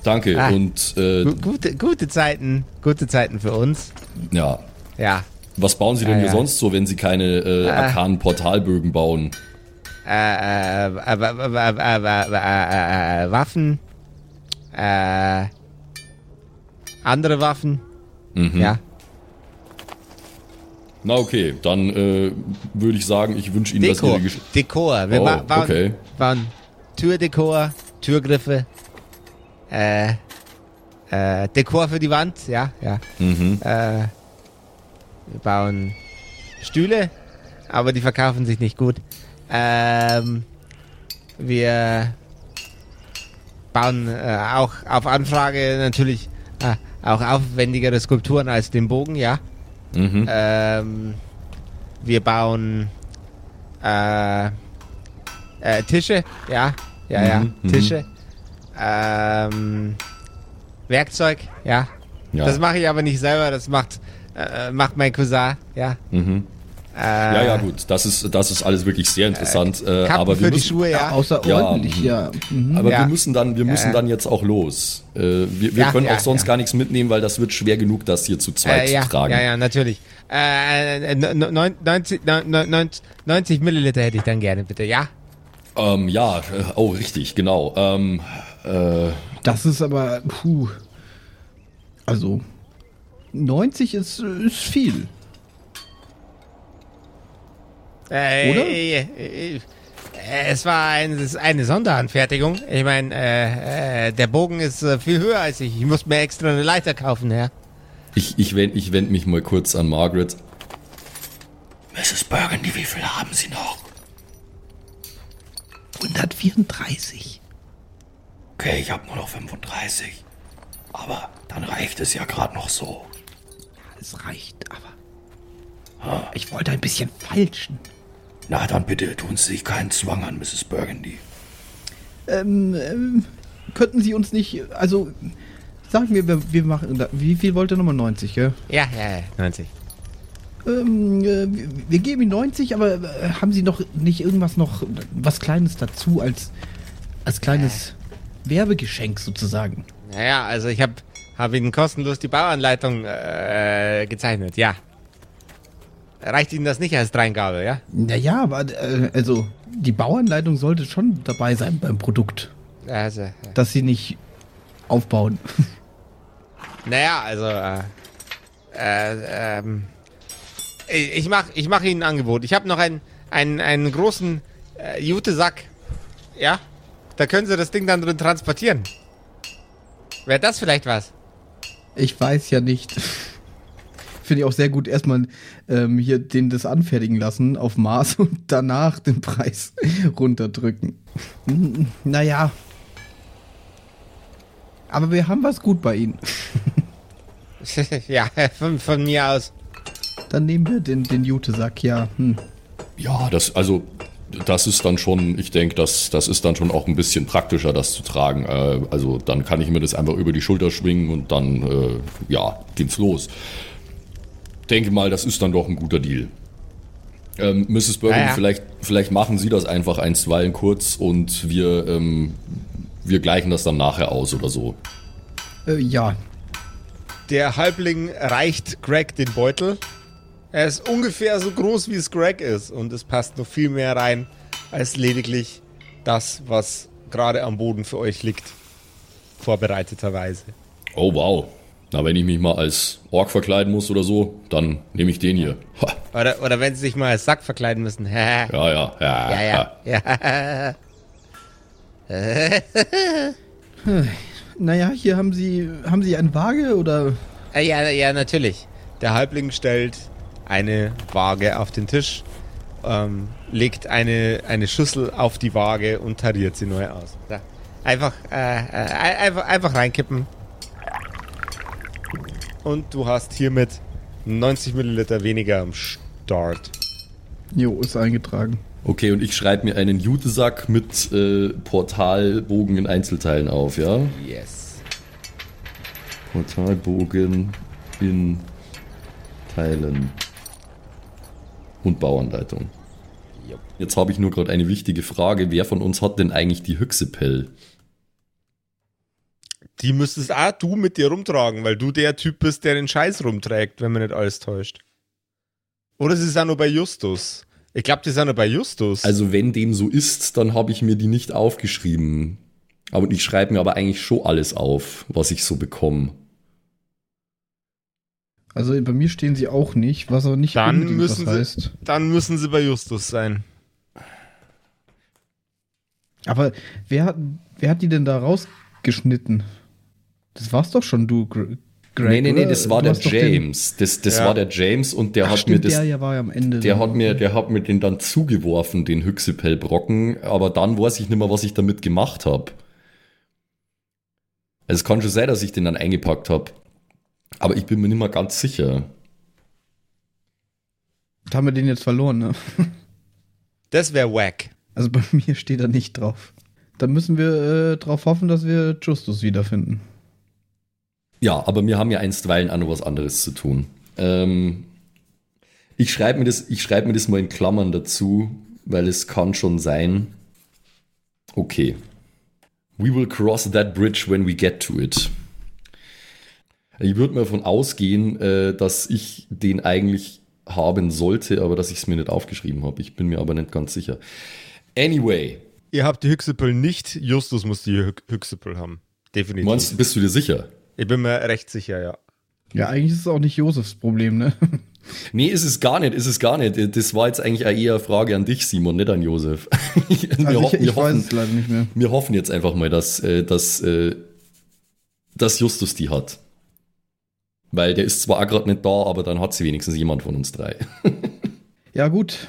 Danke ah, und. Äh, gute, gute Zeiten. Gute Zeiten für uns. Ja. Ja. Was bauen Sie denn hier sonst so, wenn Sie keine äh, ah. arkanen Portalbögen bauen? Äh, Waffen. Äh, andere Waffen. Mhm. Ja. Na okay, dann äh, würde ich sagen, ich wünsche Ihnen, Dekor. Ihre Gesch Dekor. Wir Oh, bauen, okay. bauen Türdekor, Türgriffe, äh, äh, Dekor für die Wand, ja, ja. Mhm. Äh, wir bauen Stühle, aber die verkaufen sich nicht gut. Ähm, wir bauen äh, auch auf Anfrage natürlich äh, auch aufwendigere Skulpturen als den Bogen, ja. Mhm. Ähm, wir bauen äh, äh, Tische, ja, ja, ja, Mhm, mhm. Tische. Ähm, Werkzeug, ja. Ja. Das mache ich aber nicht selber, das macht, äh, macht mein Cousin, ja. Mhm. Äh, Ja, ja, gut, das ist, das ist alles wirklich sehr interessant. Äh, Kappen aber wir für die müssen, Schuhe, ja. außerordentlich, Ja, ja. Mhm. Aber Ja. wir müssen dann, wir müssen Ja. dann jetzt auch los. Äh, wir wir Ja, können ja, auch sonst ja. gar nichts mitnehmen, weil das wird schwer genug, das hier zu zweit äh, ja, zu tragen. ja, ja, natürlich. Äh, äh, neun- 90, neun- neun- neun- 90 Milliliter hätte ich dann gerne, bitte, ja? Ähm, ja, äh, oh, richtig, genau. Ähm, äh, Das ist aber, puh. Also, 90 ist, ist viel. Äh, Oder? Äh, äh, äh, es war ein, es ist eine Sonderanfertigung. Ich meine, äh, äh, der Bogen ist äh, viel höher als ich. Ich muss mir extra eine Leiter kaufen, ja. ich ich wende ich wend mich mal kurz an Margaret. Mrs. Burgundy, wie viel haben Sie noch? 134. Okay, ich habe nur noch 35. Aber dann reicht es ja gerade noch so. Es reicht, aber. Ich wollte ein bisschen falschen. Na, dann bitte tun Sie sich keinen Zwang an, Mrs. Burgundy. Ähm, ähm, könnten Sie uns nicht, also, sagen wir, wir, wir machen, da- wie viel wollt ihr nochmal 90, gell? Ja, ja, ja, 90. Ähm, äh, wir, geben Ihnen 90, aber äh, haben Sie noch nicht irgendwas noch, was Kleines dazu als, als kleines Werbegeschenk sozusagen? Naja, also ich habe hab Ihnen kostenlos die Bauanleitung äh, gezeichnet, ja. Reicht Ihnen das nicht als Dreingabe, ja? Naja, aber, äh, also, die Bauanleitung sollte schon dabei sein beim Produkt, Also, äh, dass Sie nicht aufbauen. naja, also, äh, äh, ähm, ich ich mach, ich mach Ihnen ein Angebot. Ich habe noch einen, einen, einen großen äh, Jute-Sack, ja? Da können Sie das Ding dann drin transportieren. Wäre das vielleicht was? Ich weiß ja nicht. Finde ich auch sehr gut, erstmal ähm, hier den das anfertigen lassen auf Maß und danach den Preis runterdrücken. Naja. Aber wir haben was gut bei Ihnen. ja, von, von mir aus. Dann nehmen wir den, den Jute-Sack, ja. Hm. Ja, das, also, das ist dann schon, ich denke, das, das ist dann schon auch ein bisschen praktischer, das zu tragen. Äh, also, dann kann ich mir das einfach über die Schulter schwingen und dann, äh, ja, geht's los. Denke mal, das ist dann doch ein guter Deal. Ähm, Mrs. Ja, ja. vielleicht, vielleicht machen Sie das einfach einstweilen kurz und wir ähm, wir gleichen das dann nachher aus oder so. Äh, ja. Der Halbling reicht Greg den Beutel. Er ist ungefähr so groß, wie es Greg ist. Und es passt noch viel mehr rein, als lediglich das, was gerade am Boden für euch liegt. Vorbereiteterweise. Oh wow. Na, wenn ich mich mal als Ork verkleiden muss oder so, dann nehme ich den hier. Ha. Oder, oder wenn sie sich mal als Sack verkleiden müssen. ja, Ja, ja, ja. ja. ja. Naja, hier haben Sie, haben Sie eine Waage oder? Äh, Ja, ja, natürlich. Der Halbling stellt eine Waage auf den Tisch, ähm, legt eine, eine Schüssel auf die Waage und tariert sie neu aus. Da. Einfach, äh, äh, einfach, einfach reinkippen. Und du hast hiermit 90 Milliliter weniger am Start. Jo, ist eingetragen. Okay, und ich schreibe mir einen Jutesack mit äh, Portalbogen in Einzelteilen auf, ja? Yes. Portalbogen in Teilen. Und Bauanleitung. Jetzt habe ich nur gerade eine wichtige Frage. Wer von uns hat denn eigentlich die Hyxipel? Die müsstest auch du mit dir rumtragen, weil du der Typ bist, der den Scheiß rumträgt, wenn man nicht alles täuscht. Oder sie sind nur bei Justus. Ich glaube, die sind nur bei Justus. Also wenn dem so ist, dann habe ich mir die nicht aufgeschrieben. Aber ich schreibe mir aber eigentlich schon alles auf, was ich so bekomme. Also bei mir stehen sie auch nicht, was aber nicht Dann müssen was sie- heißt. Dann müssen sie bei Justus sein. Aber wer hat, wer hat die denn da rausgeschnitten? Das war's doch schon, du, Gr- Greg. nee, nee, nee, das war der doch den- James. Das, das Ja. war der James und der Ach, hat stimmt, mir das. der ja war ja am Ende. Der dann. hat mir, der hat mir den dann zugeworfen, den Hyxipel-Brocken, aber dann weiß ich nicht mehr, was ich damit gemacht habe. Es kann schon sein, dass ich den dann eingepackt habe. Aber ich bin mir nicht mehr ganz sicher. Haben wir den jetzt verloren, ne? Das wäre wack. Also bei mir steht er nicht drauf. Dann müssen wir äh, darauf hoffen, dass wir Justus wiederfinden. Ja, aber wir haben ja einstweilen auch noch was anderes zu tun. Ähm, ich schreibe mir, das- ich schreib mir das mal in Klammern dazu, weil es kann schon sein. Okay. We will cross that bridge when we get to it. Ich würde mal davon ausgehen, äh, dass ich den eigentlich haben sollte, aber dass ich es mir nicht aufgeschrieben habe. Ich bin mir aber nicht ganz sicher. Anyway, Ihr habt die Hyxipel nicht. Justus muss die Hy Hyxipel haben. Definitiv. meinst, bist du dir sicher? Ich bin mir recht sicher, ja. Ja, eigentlich ist es auch nicht Josefs Problem, ne? Nee, ist es gar nicht, ist es gar nicht. Das war jetzt eigentlich eher eine Frage an dich, Simon, nicht an Josef. wir, Also hoffen, ich, ich wir, weiß hoffen, es leider nicht mehr. wir hoffen jetzt einfach mal, dass, äh, dass, äh, dass Justus die hat. Weil der ist zwar auch gerade nicht da, aber dann hat sie wenigstens jemand von uns drei. Ja, gut.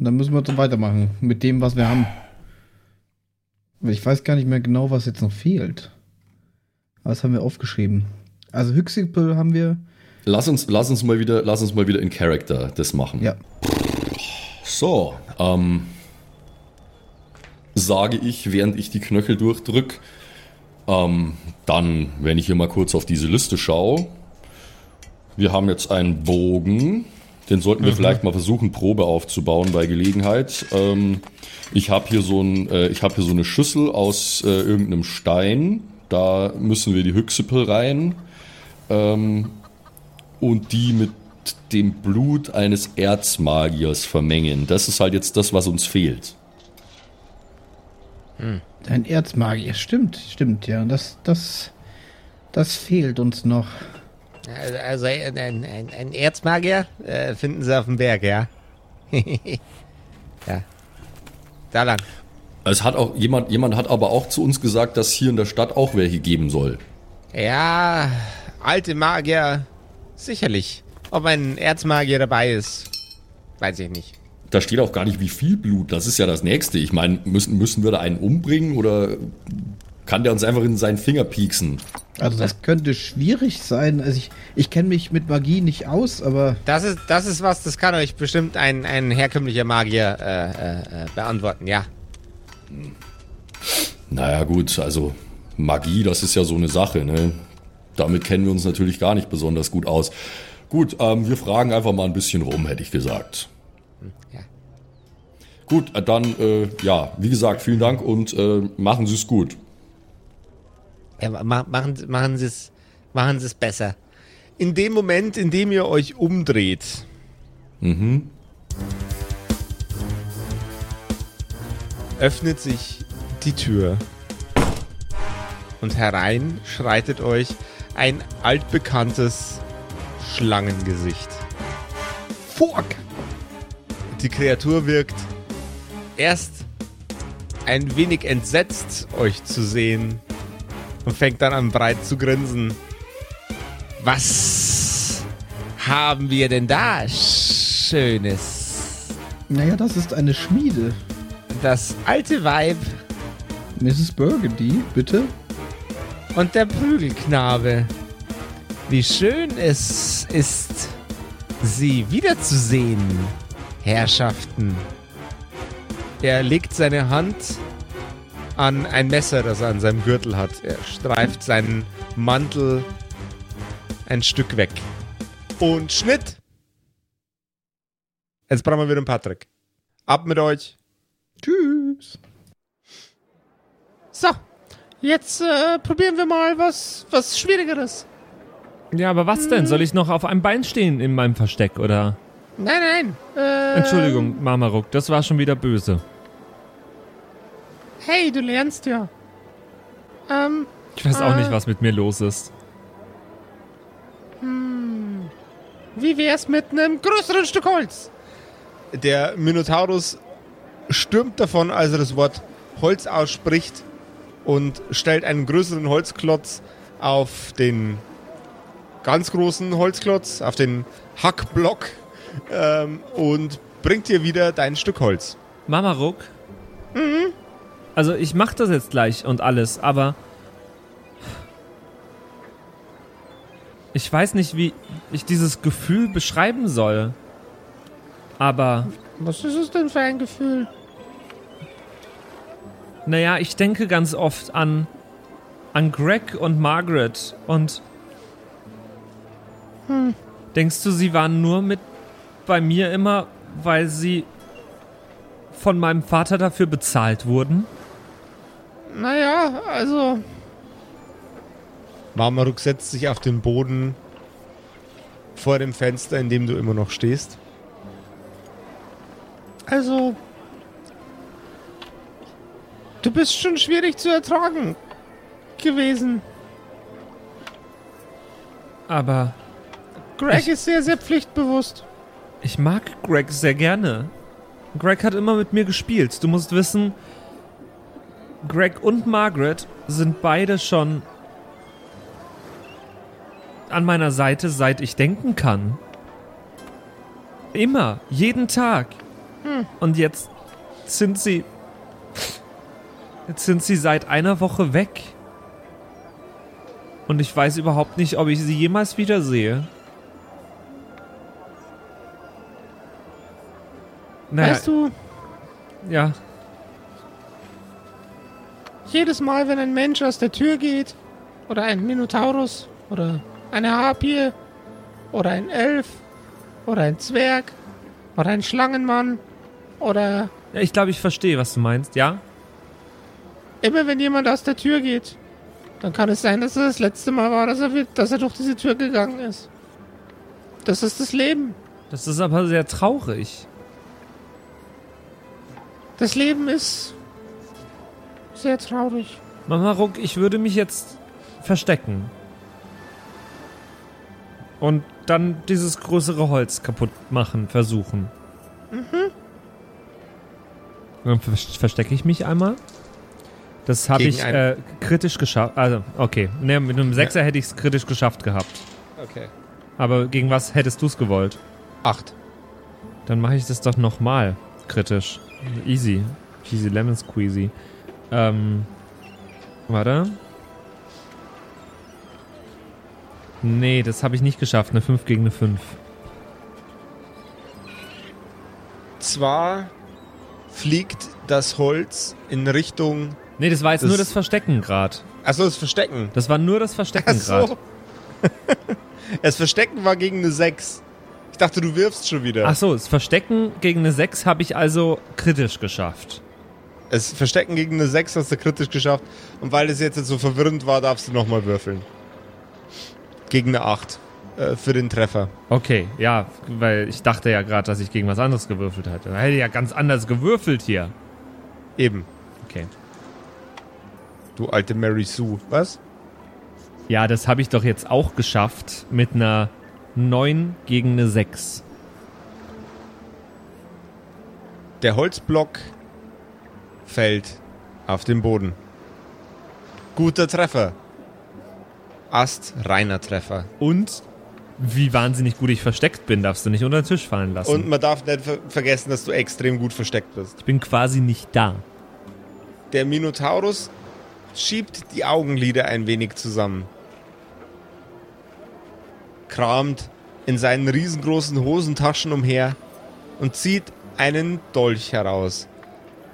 Dann müssen wir dann weitermachen mit dem, was wir haben. Ich weiß gar nicht mehr genau, was jetzt noch fehlt. Was haben wir aufgeschrieben? Also Hyxipel haben wir. Lass uns, lass uns mal wieder, lass uns mal wieder in Character das machen. Ja. So, ähm, sage ich, während ich die Knöchel durchdrück. Ähm, dann, wenn ich hier mal kurz auf diese Liste schaue. Wir haben jetzt einen Bogen. Den sollten wir vielleicht mal versuchen, Probe aufzubauen bei Gelegenheit. Ähm, ich habe hier, so ein, äh, ich hab hier so eine Schüssel aus äh, irgendeinem Stein. Da müssen wir die Hyxipel rein. Ähm, und die mit dem Blut eines Erzmagiers vermengen. Das ist halt jetzt das, was uns fehlt. Ein Erzmagier, stimmt, stimmt, ja. Das, das, das fehlt uns noch. Also, also ein, ein, ein, ein Erzmagier äh, finden sie auf dem Berg, ja. ja. Da lang. Es hat auch jemand, jemand hat aber auch zu uns gesagt, dass hier in der Stadt auch welche geben soll. Ja, alte Magier, sicherlich. Ob ein Erzmagier dabei ist, weiß ich nicht. Da steht auch gar nicht, wie viel Blut. Das ist ja das Nächste. Ich meine, müssen, müssen wir da einen umbringen oder kann der uns einfach in seinen Finger pieksen? Also das könnte schwierig sein. Also ich, ich kenne mich mit Magie nicht aus, aber Das ist, das ist was, das kann euch bestimmt ein, ein herkömmlicher Magier äh, äh, äh, beantworten, ja. Naja, gut, also Magie, das ist ja so eine Sache, ne? Damit kennen wir uns natürlich gar nicht besonders gut aus. Gut, ähm, wir fragen einfach mal ein bisschen rum, hätte ich gesagt. Ja. Gut, äh, dann, äh, ja, wie gesagt, vielen Dank und äh, machen Sie es gut. Ja, ma machen, machen Sie es machen Sie es besser. In dem Moment, in dem ihr euch umdreht, Mhm. Öffnet sich die Tür und herein schreitet euch ein altbekanntes Schlangengesicht. Fuck! Die Kreatur wirkt erst ein wenig entsetzt, euch zu sehen und fängt dann an breit zu grinsen. Was haben wir denn da Schönes? Naja, das ist eine Schmiede. Das alte Weib Mrs. Burgundy, bitte? und der Prügelknabe. Wie schön es ist, Sie wiederzusehen, Herrschaften. Er legt seine Hand an ein Messer, das er an seinem Gürtel hat. Er streift seinen Mantel ein Stück weg. Und Schnitt! Jetzt brauchen wir wieder einen Patrick. Ab mit euch. Tschüss. So, jetzt äh, probieren wir mal was, was Schwierigeres. Ja, aber was denn? Soll ich noch auf einem Bein stehen in meinem Versteck, oder? Nein, nein. Äh, Entschuldigung, Marmaruk, das war schon wieder böse. Hey, du lernst ja. Ähm, Ich weiß auch Äh. nicht, was mit mir los ist. wie wär's mit einem größeren Stück Holz? Der Minotaurus stürmt davon, als er das Wort Holz ausspricht und stellt einen größeren Holzklotz auf den ganz großen Holzklotz, auf den Hackblock ähm, und bringt dir wieder dein Stück Holz. Marmaruk? Mhm. Also ich mach das jetzt gleich und alles, aber ich weiß nicht, wie ich dieses Gefühl beschreiben soll. Aber Was ist es denn für ein Gefühl? naja, ich denke ganz oft an an Greg und Margaret und denkst du, sie waren nur mit bei mir immer, weil sie von meinem Vater dafür bezahlt wurden? Naja, also, Marmaruk setzt sich auf den Boden vor dem Fenster, in dem du immer noch stehst. Also. Du bist schon schwierig zu ertragen gewesen. Aber Greg Ich- ist sehr, sehr pflichtbewusst. Ich mag Greg sehr gerne. Greg hat immer mit mir gespielt. Du musst wissen, Greg und Margaret sind beide schon an meiner Seite, seit ich denken kann. Immer, jeden Tag. Und jetzt sind sie. Jetzt sind sie seit einer Woche weg. Und ich weiß überhaupt nicht, ob ich sie jemals wiedersehe. Naja, Weißt du, ja. jedes Mal, wenn ein Mensch aus der Tür geht, oder ein Minotaurus, oder eine Harpie, oder ein Elf, oder ein Zwerg, oder ein Schlangenmann, oder Ja, ich glaube, ich verstehe, was du meinst, ja? immer wenn jemand aus der Tür geht, dann kann es sein, dass es das letzte Mal war, dass er, dass er durch diese Tür gegangen ist. Das ist das Leben. Das ist aber sehr traurig. Das Leben ist sehr traurig. Mama Ruck, ich würde mich jetzt verstecken. Und dann dieses größere Holz kaputt machen, versuchen. Mhm. Dann ver- verstecke ich mich einmal. Das habe ich äh, kritisch geschafft. Also, okay. Ne, mit einem Sechser hätte ich es kritisch geschafft gehabt. Okay. Aber gegen was hättest du es gewollt? Acht. Dann mache ich das doch nochmal kritisch. Easy. Easy Lemon Squeezy. Ähm. Warte. Nee, das habe ich nicht geschafft. Eine 5 gegen eine 5. Zwar fliegt das Holz in Richtung. Nee, das war jetzt nur das Verstecken gerade. Achso, das Verstecken. Das war nur das Verstecken gerade. Achso. das Verstecken war gegen eine 6. Ich dachte, du wirfst schon wieder. Achso, das Verstecken gegen eine 6 habe ich also kritisch geschafft. Das Verstecken gegen eine 6 hast du kritisch geschafft. Und weil das jetzt so verwirrend war, darfst du nochmal würfeln. Gegen eine 8. Äh, für den Treffer. Okay, ja, weil ich dachte ja gerade, dass ich gegen was anderes gewürfelt hatte. Da hätte ich ja ganz anders gewürfelt hier. Eben. Okay. Du alte Mary Sue. Was? Ja, das habe ich doch jetzt auch geschafft mit einer 9 gegen eine 6. Der Holzblock fällt auf den Boden. Guter Treffer. Ast, reiner Treffer. Und wie wahnsinnig gut ich versteckt bin, darfst du nicht unter den Tisch fallen lassen. Und man darf nicht ver vergessen, dass du extrem gut versteckt bist. ich bin quasi nicht da. Der Minotaurus schiebt die Augenlider ein wenig zusammen. Kramt in seinen riesengroßen Hosentaschen umher und zieht einen Dolch heraus.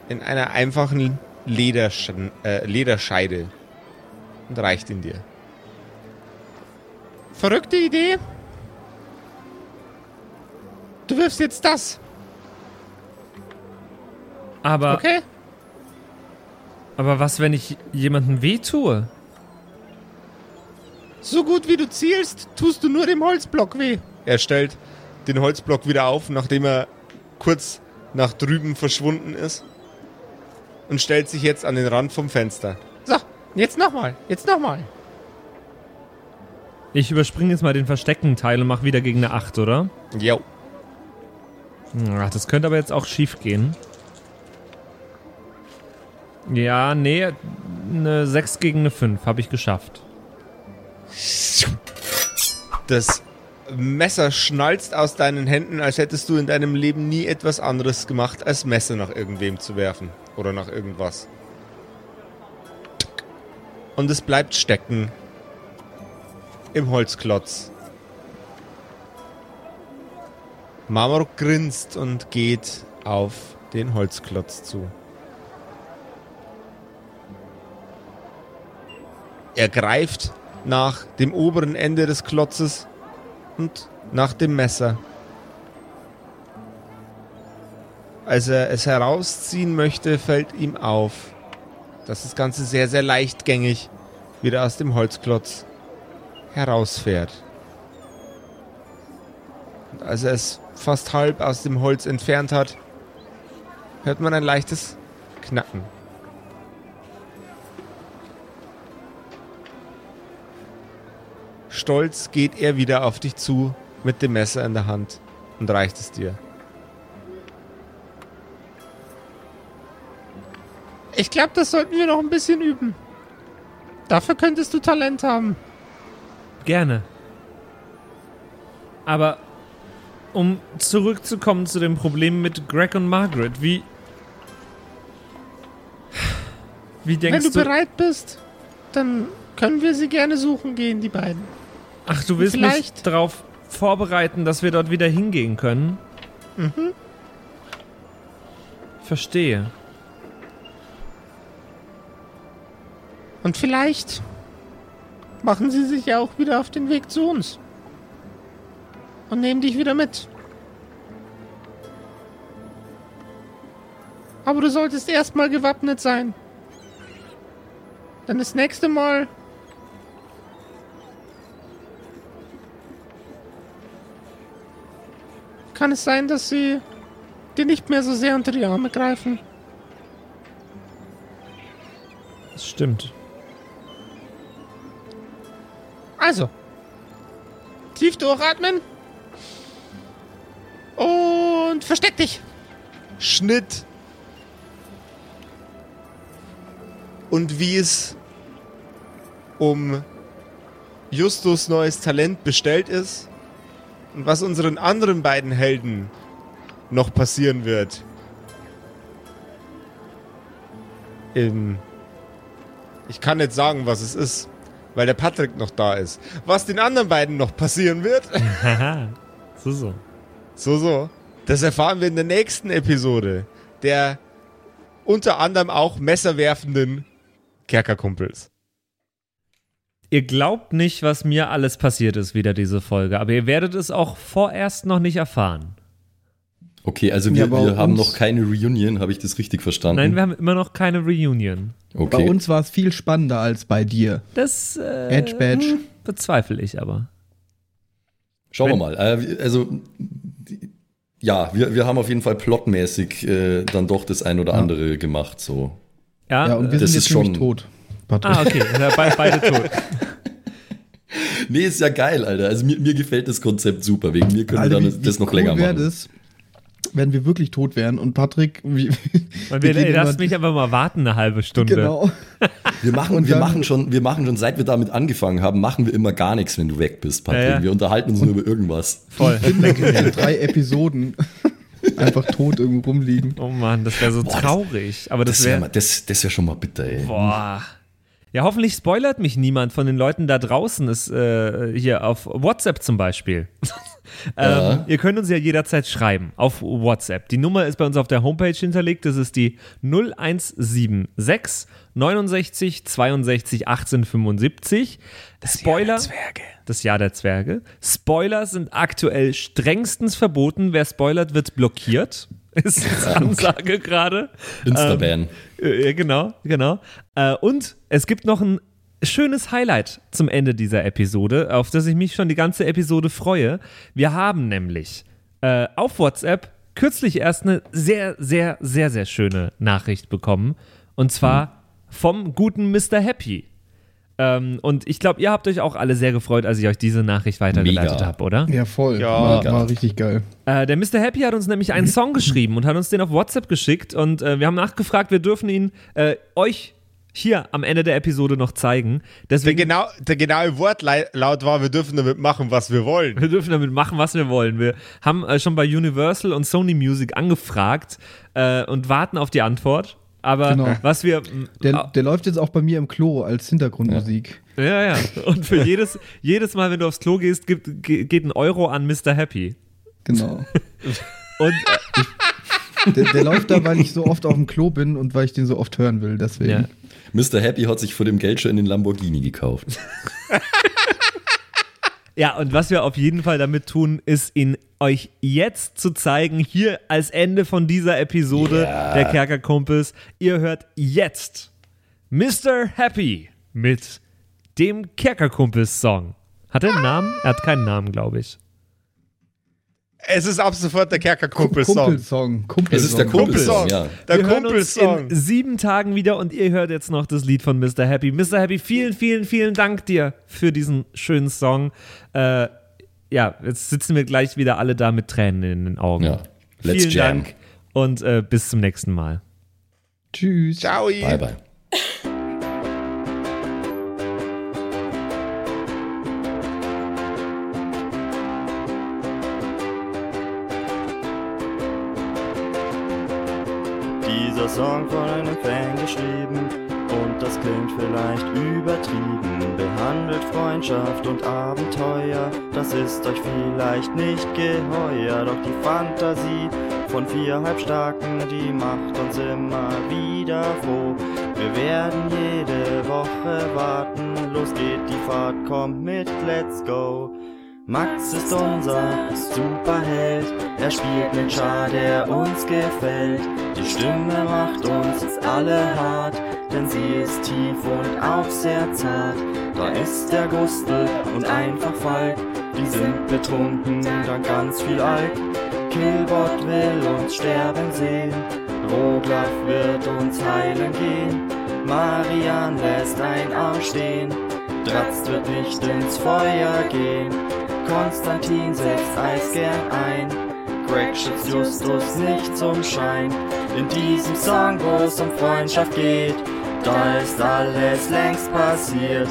In einer einfachen Ledersch äh, Lederscheide. Und reicht ihn dir. Verrückte Idee. Du wirfst jetzt das, Aber, okay? aber was, wenn ich jemandem wehtue? So gut wie du zielst, tust du nur dem Holzblock weh. Er stellt den Holzblock wieder auf, nachdem er kurz nach drüben verschwunden ist. Und stellt sich jetzt an den Rand vom Fenster. So, jetzt nochmal, jetzt nochmal. Ich überspringe jetzt mal den versteckten Teil und mach wieder gegen eine 8, oder? Jo. Ach, das könnte aber jetzt auch schief gehen. Ja, nee, eine 6 gegen eine 5 habe ich geschafft. Das Messer schnalzt aus deinen Händen, als hättest du in deinem Leben nie etwas anderes gemacht, als Messer nach irgendwem zu werfen. Oder nach irgendwas. Und es bleibt stecken. Im Holzklotz. Marmorok grinst und geht auf den Holzklotz zu. Er greift nach dem oberen Ende des Klotzes und nach dem Messer. Als er es herausziehen möchte, fällt ihm auf, dass das Ganze sehr, sehr leichtgängig wieder aus dem Holzklotz herausfährt. Und als er es fast halb aus dem Holz entfernt hat, hört man ein leichtes Knacken. Stolz geht er wieder auf dich zu mit dem Messer in der Hand und reicht es dir. Ich glaube, das sollten wir noch ein bisschen üben. Dafür könntest du Talent haben. Gerne. Aber um zurückzukommen zu dem Problem mit Greg und Margaret, wie. Wie denkst Wenn du bereit bist, dann können wir sie gerne suchen gehen, die beiden. Ach, du willst Vielleicht- mich darauf vorbereiten, dass wir dort wieder hingehen können? Mhm. Verstehe. Und vielleicht machen sie sich ja auch wieder auf den Weg zu uns. Und nehmen dich wieder mit. Aber du solltest erstmal gewappnet sein. Denn das nächste Mal kann es sein, dass sie dir nicht mehr so sehr unter die Arme greifen. Das stimmt. Also. Tief durchatmen. Und versteck dich. Schnitt. Und wie es um Justus neues Talent bestellt ist und was unseren anderen beiden Helden noch passieren wird. Im ich kann nicht sagen, was es ist, weil der Patrick noch da ist. Was den anderen beiden noch passieren wird, Haha. so, so. So, so. Das erfahren wir in der nächsten Episode der unter anderem auch messerwerfenden Kerkerkumpels. Ihr glaubt nicht, was mir alles passiert ist, wieder diese Folge, aber ihr werdet es auch vorerst noch nicht erfahren. Okay, also wir, Ja, wir haben noch keine Reunion, habe ich das richtig verstanden? Nein, wir haben immer noch keine Reunion. okay. Bei uns war es viel spannender als bei dir. Das äh, Edge Badge. hm, bezweifle ich aber. Schauen wir Wenn- mal. Äh, also, ja, wir, wir haben auf jeden Fall plotmäßig äh, dann doch das ein oder andere gemacht. So. Ja, Ja, und wir äh, das sind ist jetzt schon- tot. Patrick. ah, okay. Ja, be beide tot. Nee, ist ja geil, Alter. Also mir, mir gefällt das Konzept super. Wegen mir können Alter, wir wie- dann das wie noch länger cool wär machen. Das, wenn wir wirklich tot wären und Patrick, wie, Und wir wir, lasst mich einfach mal warten eine halbe Stunde. genau. Wir machen, Und wir dann- machen schon, wir machen schon, seit wir damit angefangen haben, machen wir immer gar nichts, wenn du weg bist, Patrick. Ja, ja. Wir unterhalten uns nur über irgendwas. Voll. in drei Episoden einfach tot irgendwo rumliegen. Oh Mann, das wäre so Boah, traurig. Aber das Das wäre mal- das, das wär schon mal bitter, ey. Boah. Ja, hoffentlich spoilert mich niemand von den Leuten da draußen, ist, äh, hier auf WhatsApp zum Beispiel. Ja. ähm, ihr könnt uns ja jederzeit schreiben auf WhatsApp. Die Nummer ist bei uns auf der Homepage hinterlegt. Das ist die 0176 69 62 18 75. Spoiler. Das Jahr der Zwerge. Spoiler sind aktuell strengstens verboten. Wer spoilert, wird blockiert. Ist die Ansage gerade. Insta-Ban. Äh, Ja, genau, genau. Äh, und es gibt noch ein schönes Highlight zum Ende dieser Episode, auf das ich mich schon die ganze Episode freue. Wir haben nämlich äh, auf WhatsApp kürzlich erst eine sehr, sehr, sehr, sehr schöne Nachricht bekommen. Und zwar vom guten Mr. Happy. Ähm, und ich glaube, ihr habt euch auch alle sehr gefreut, als ich euch diese Nachricht weitergeleitet habe, oder? Ja, voll. Ja. war, war richtig geil. Äh, der Mr. Happy hat uns nämlich einen Song geschrieben und hat uns den auf WhatsApp geschickt und äh, wir haben nachgefragt, wir dürfen ihn äh, euch hier am Ende der Episode noch zeigen. Der, Deswegen genau, der genaue Wortlaut war, wir dürfen damit machen, was wir wollen. wir dürfen damit machen, was wir wollen. Wir haben äh, schon bei Universal und Sony Music angefragt äh, und warten auf die Antwort. Aber Genau. was wir Der, der läuft jetzt auch bei mir im Klo als Hintergrundmusik. ja ja und für jedes jedes Mal, wenn du aufs Klo gehst, gibt, ge- geht ein Euro an Mr. Happy. Genau. Und äh, Der, der läuft da, weil ich so oft auf dem Klo bin und weil ich den so oft hören will. Deswegen. ja. Mr. Happy hat sich vor dem Geld schon in den Lamborghini gekauft. Ja, und was wir auf jeden Fall damit tun, ist ihn euch jetzt zu zeigen, hier als Ende von dieser Episode der Kerkerkumpels. Ihr hört jetzt Mr. Happy mit dem Kerkerkumpels-Song. Hat er einen Namen? Er hat keinen Namen, glaube ich. Es ist ab sofort der Kerkerkumpel-Song. Kumpelsong. Kumpelsong. Es ist der Kumpelsong, Kumpelsong. ja. Der wir hören uns Kumpelsong. in sieben Tagen wieder und ihr hört jetzt noch das Lied von Mr. Happy. Mr. Happy, vielen, vielen, vielen Dank dir für diesen schönen Song. Äh, ja, jetzt sitzen wir gleich wieder alle da mit Tränen in den Augen. Ja. Let's vielen jam. Dank und äh, bis zum nächsten Mal. Tschüss. Ciao. Bye, bye. Geschrieben und das klingt vielleicht übertrieben. Behandelt Freundschaft und Abenteuer, das ist euch vielleicht nicht geheuer. Doch die Fantasie von vier Halbstarken, die macht uns immer wieder froh. Wir werden jede Woche warten, los geht die Fahrt, kommt mit, let's go. Max ist unser Superheld, er spielt einen Char, der uns gefällt. Die Stimme macht uns alle hart, denn sie ist tief und auch sehr zart. Da ist der Gustel und einfach Falk, die sind betrunken, dann ganz viel Alk. Killbot will uns sterben sehen, Roglaf wird uns heilen gehen. Marian lässt ein Arm stehen, Dratzt wird nicht ins Feuer gehen. Konstantin setzt Eis gern ein. Greg schützt Justus nicht zum Schein. In diesem Song, wo es um Freundschaft geht, da ist alles längst passiert.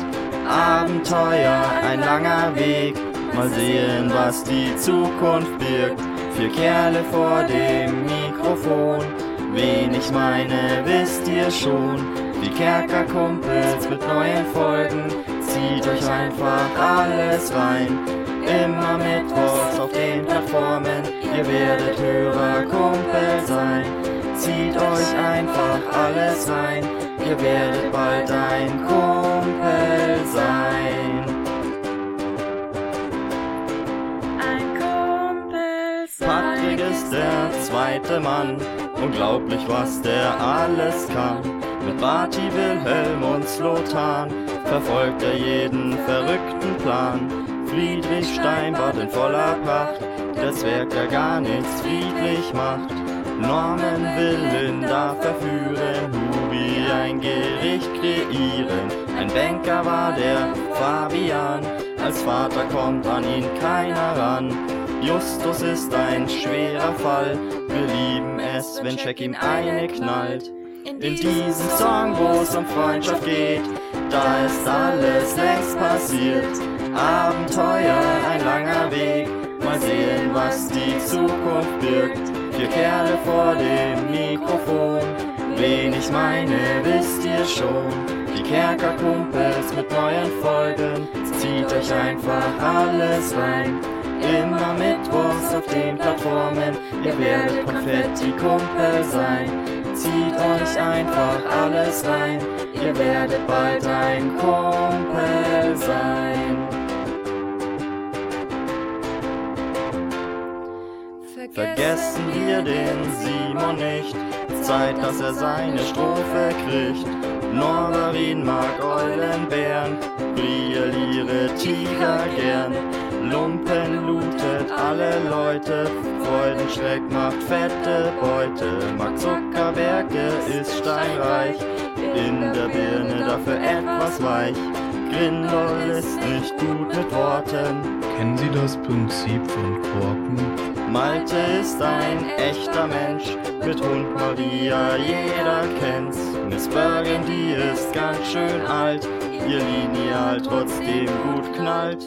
Abenteuer, ein langer Weg. Mal sehen, was die Zukunft birgt. Vier Kerle vor dem Mikrofon. Wen ich meine, wisst ihr schon. Die Kerkerkumpels mit neuen Folgen. Zieht euch einfach alles rein. Immer mittwochs auf den Plattformen. Ihr werdet Hörerkumpel sein. Zieht euch einfach alles rein. Ihr werdet bald ein Kumpel sein. Ein Kumpel sein. Patrick ist der zweite Mann. Unglaublich, was der alles kann. Mit Barty, Wilhelm und Slotan verfolgt er jeden verrückten Plan. Friedrich Steinbart in voller Pracht, der Zwerg, der gar nichts friedlich macht. Norman will Linda verführen, Hubi ein Gericht kreieren. Ein Banker war der Fabian, als Vater kommt an ihn keiner ran. Justus ist ein schwerer Fall, wir lieben es, wenn Jack ihm eine knallt. In diesem Song, wo es um Freundschaft geht, da ist alles längst passiert. Abenteuer, ein langer Weg, mal sehen, was die Zukunft birgt. Vier Kerle vor dem Mikrofon, wen ich meine, wisst ihr schon. Die Kerkerkumpels mit neuen Folgen, zieht euch einfach alles rein. Immer Mittwochs auf den Plattformen, ihr werdet Konfetti-Kumpel sein. Zieht euch einfach alles rein, ihr werdet bald ein Kumpel sein. Vergessen wir den Simon nicht, Zeit, dass er seine Strophe kriegt. Norberin mag Eulenbären, brilliere Tiger gern. Lumpen lootet alle Leute, Freudenschreck macht fette Beute. Mark Zuckerberge ist steinreich, in der Birne dafür etwas weich. Grindel ist nicht gut mit Worten. Kennen Sie das Prinzip von Korken? Malte ist ein echter Mensch, mit Hund Maria, jeder kennt's. Miss Burgundy ist ganz schön alt, ihr Lineal trotzdem gut knallt.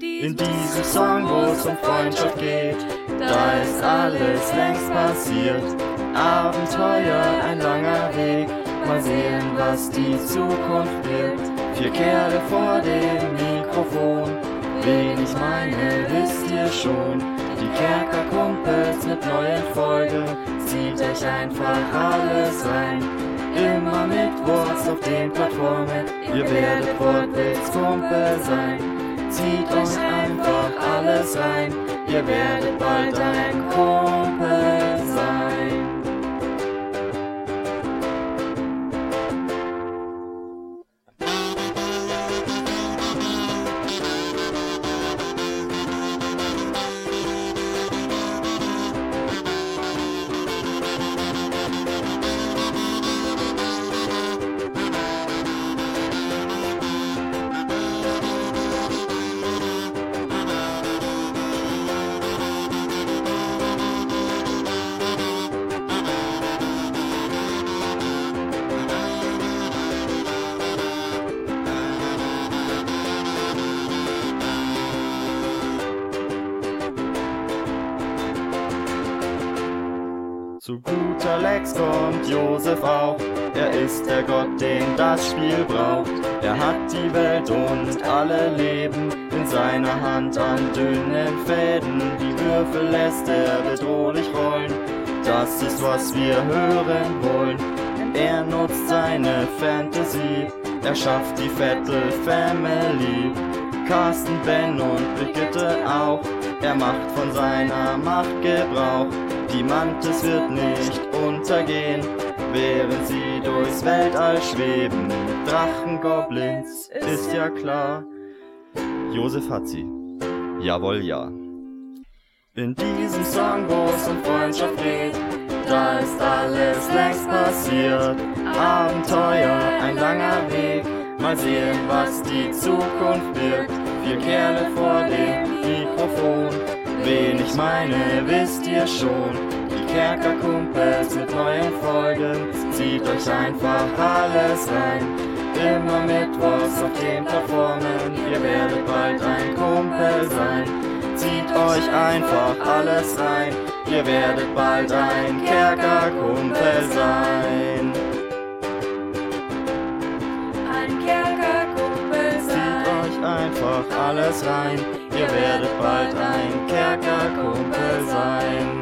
In diesem Song, wo es um Freundschaft geht, da ist alles längst passiert. Abenteuer, ein langer Weg, mal sehen, was die Zukunft wird. Vier Kerle vor dem Mikrofon, wen ich meine, wisst ihr schon. Die Kerkerkumpels mit neuen Folgen, zieht euch einfach alles rein. Immer Mittwochs auf den Plattformen, ihr werdet Wortwitz Kumpel sein. Zieht euch einfach alles rein, ihr werdet bald ein Kumpel das Spiel braucht. Er hat die Welt und alle Leben in seiner Hand an dünnen Fäden. Die Würfel lässt er bedrohlich rollen. Das ist, was wir hören wollen. Er nutzt seine Fantasie. Er schafft die Vettel Family. Carsten, Ben und Brigitte auch. Er macht von seiner Macht Gebrauch. Die Mantis wird nicht untergehen, während sie durchs Weltall schweben. Drachen, Goblins, ist ja klar. Josef hat sie. Jawohl, ja. In diesem Song, wo es um Freundschaft geht, da ist alles längst passiert. Abenteuer, ein langer Weg, mal sehen, was die Zukunft wird. Vier Kerle vor dem Mikrofon, wen ich meine, wisst ihr schon. Kerkerkumpels mit neuen Folgen, zieht euch einfach alles rein. Immer Mittwochs auf den Plattformen, ihr werdet bald ein Kumpel sein. Zieht euch einfach alles rein, ihr werdet bald ein Kerkerkumpel sein. Ein Kerkerkumpel Zieht sein. euch einfach alles rein, ihr werdet bald ein Kerkerkumpel sein.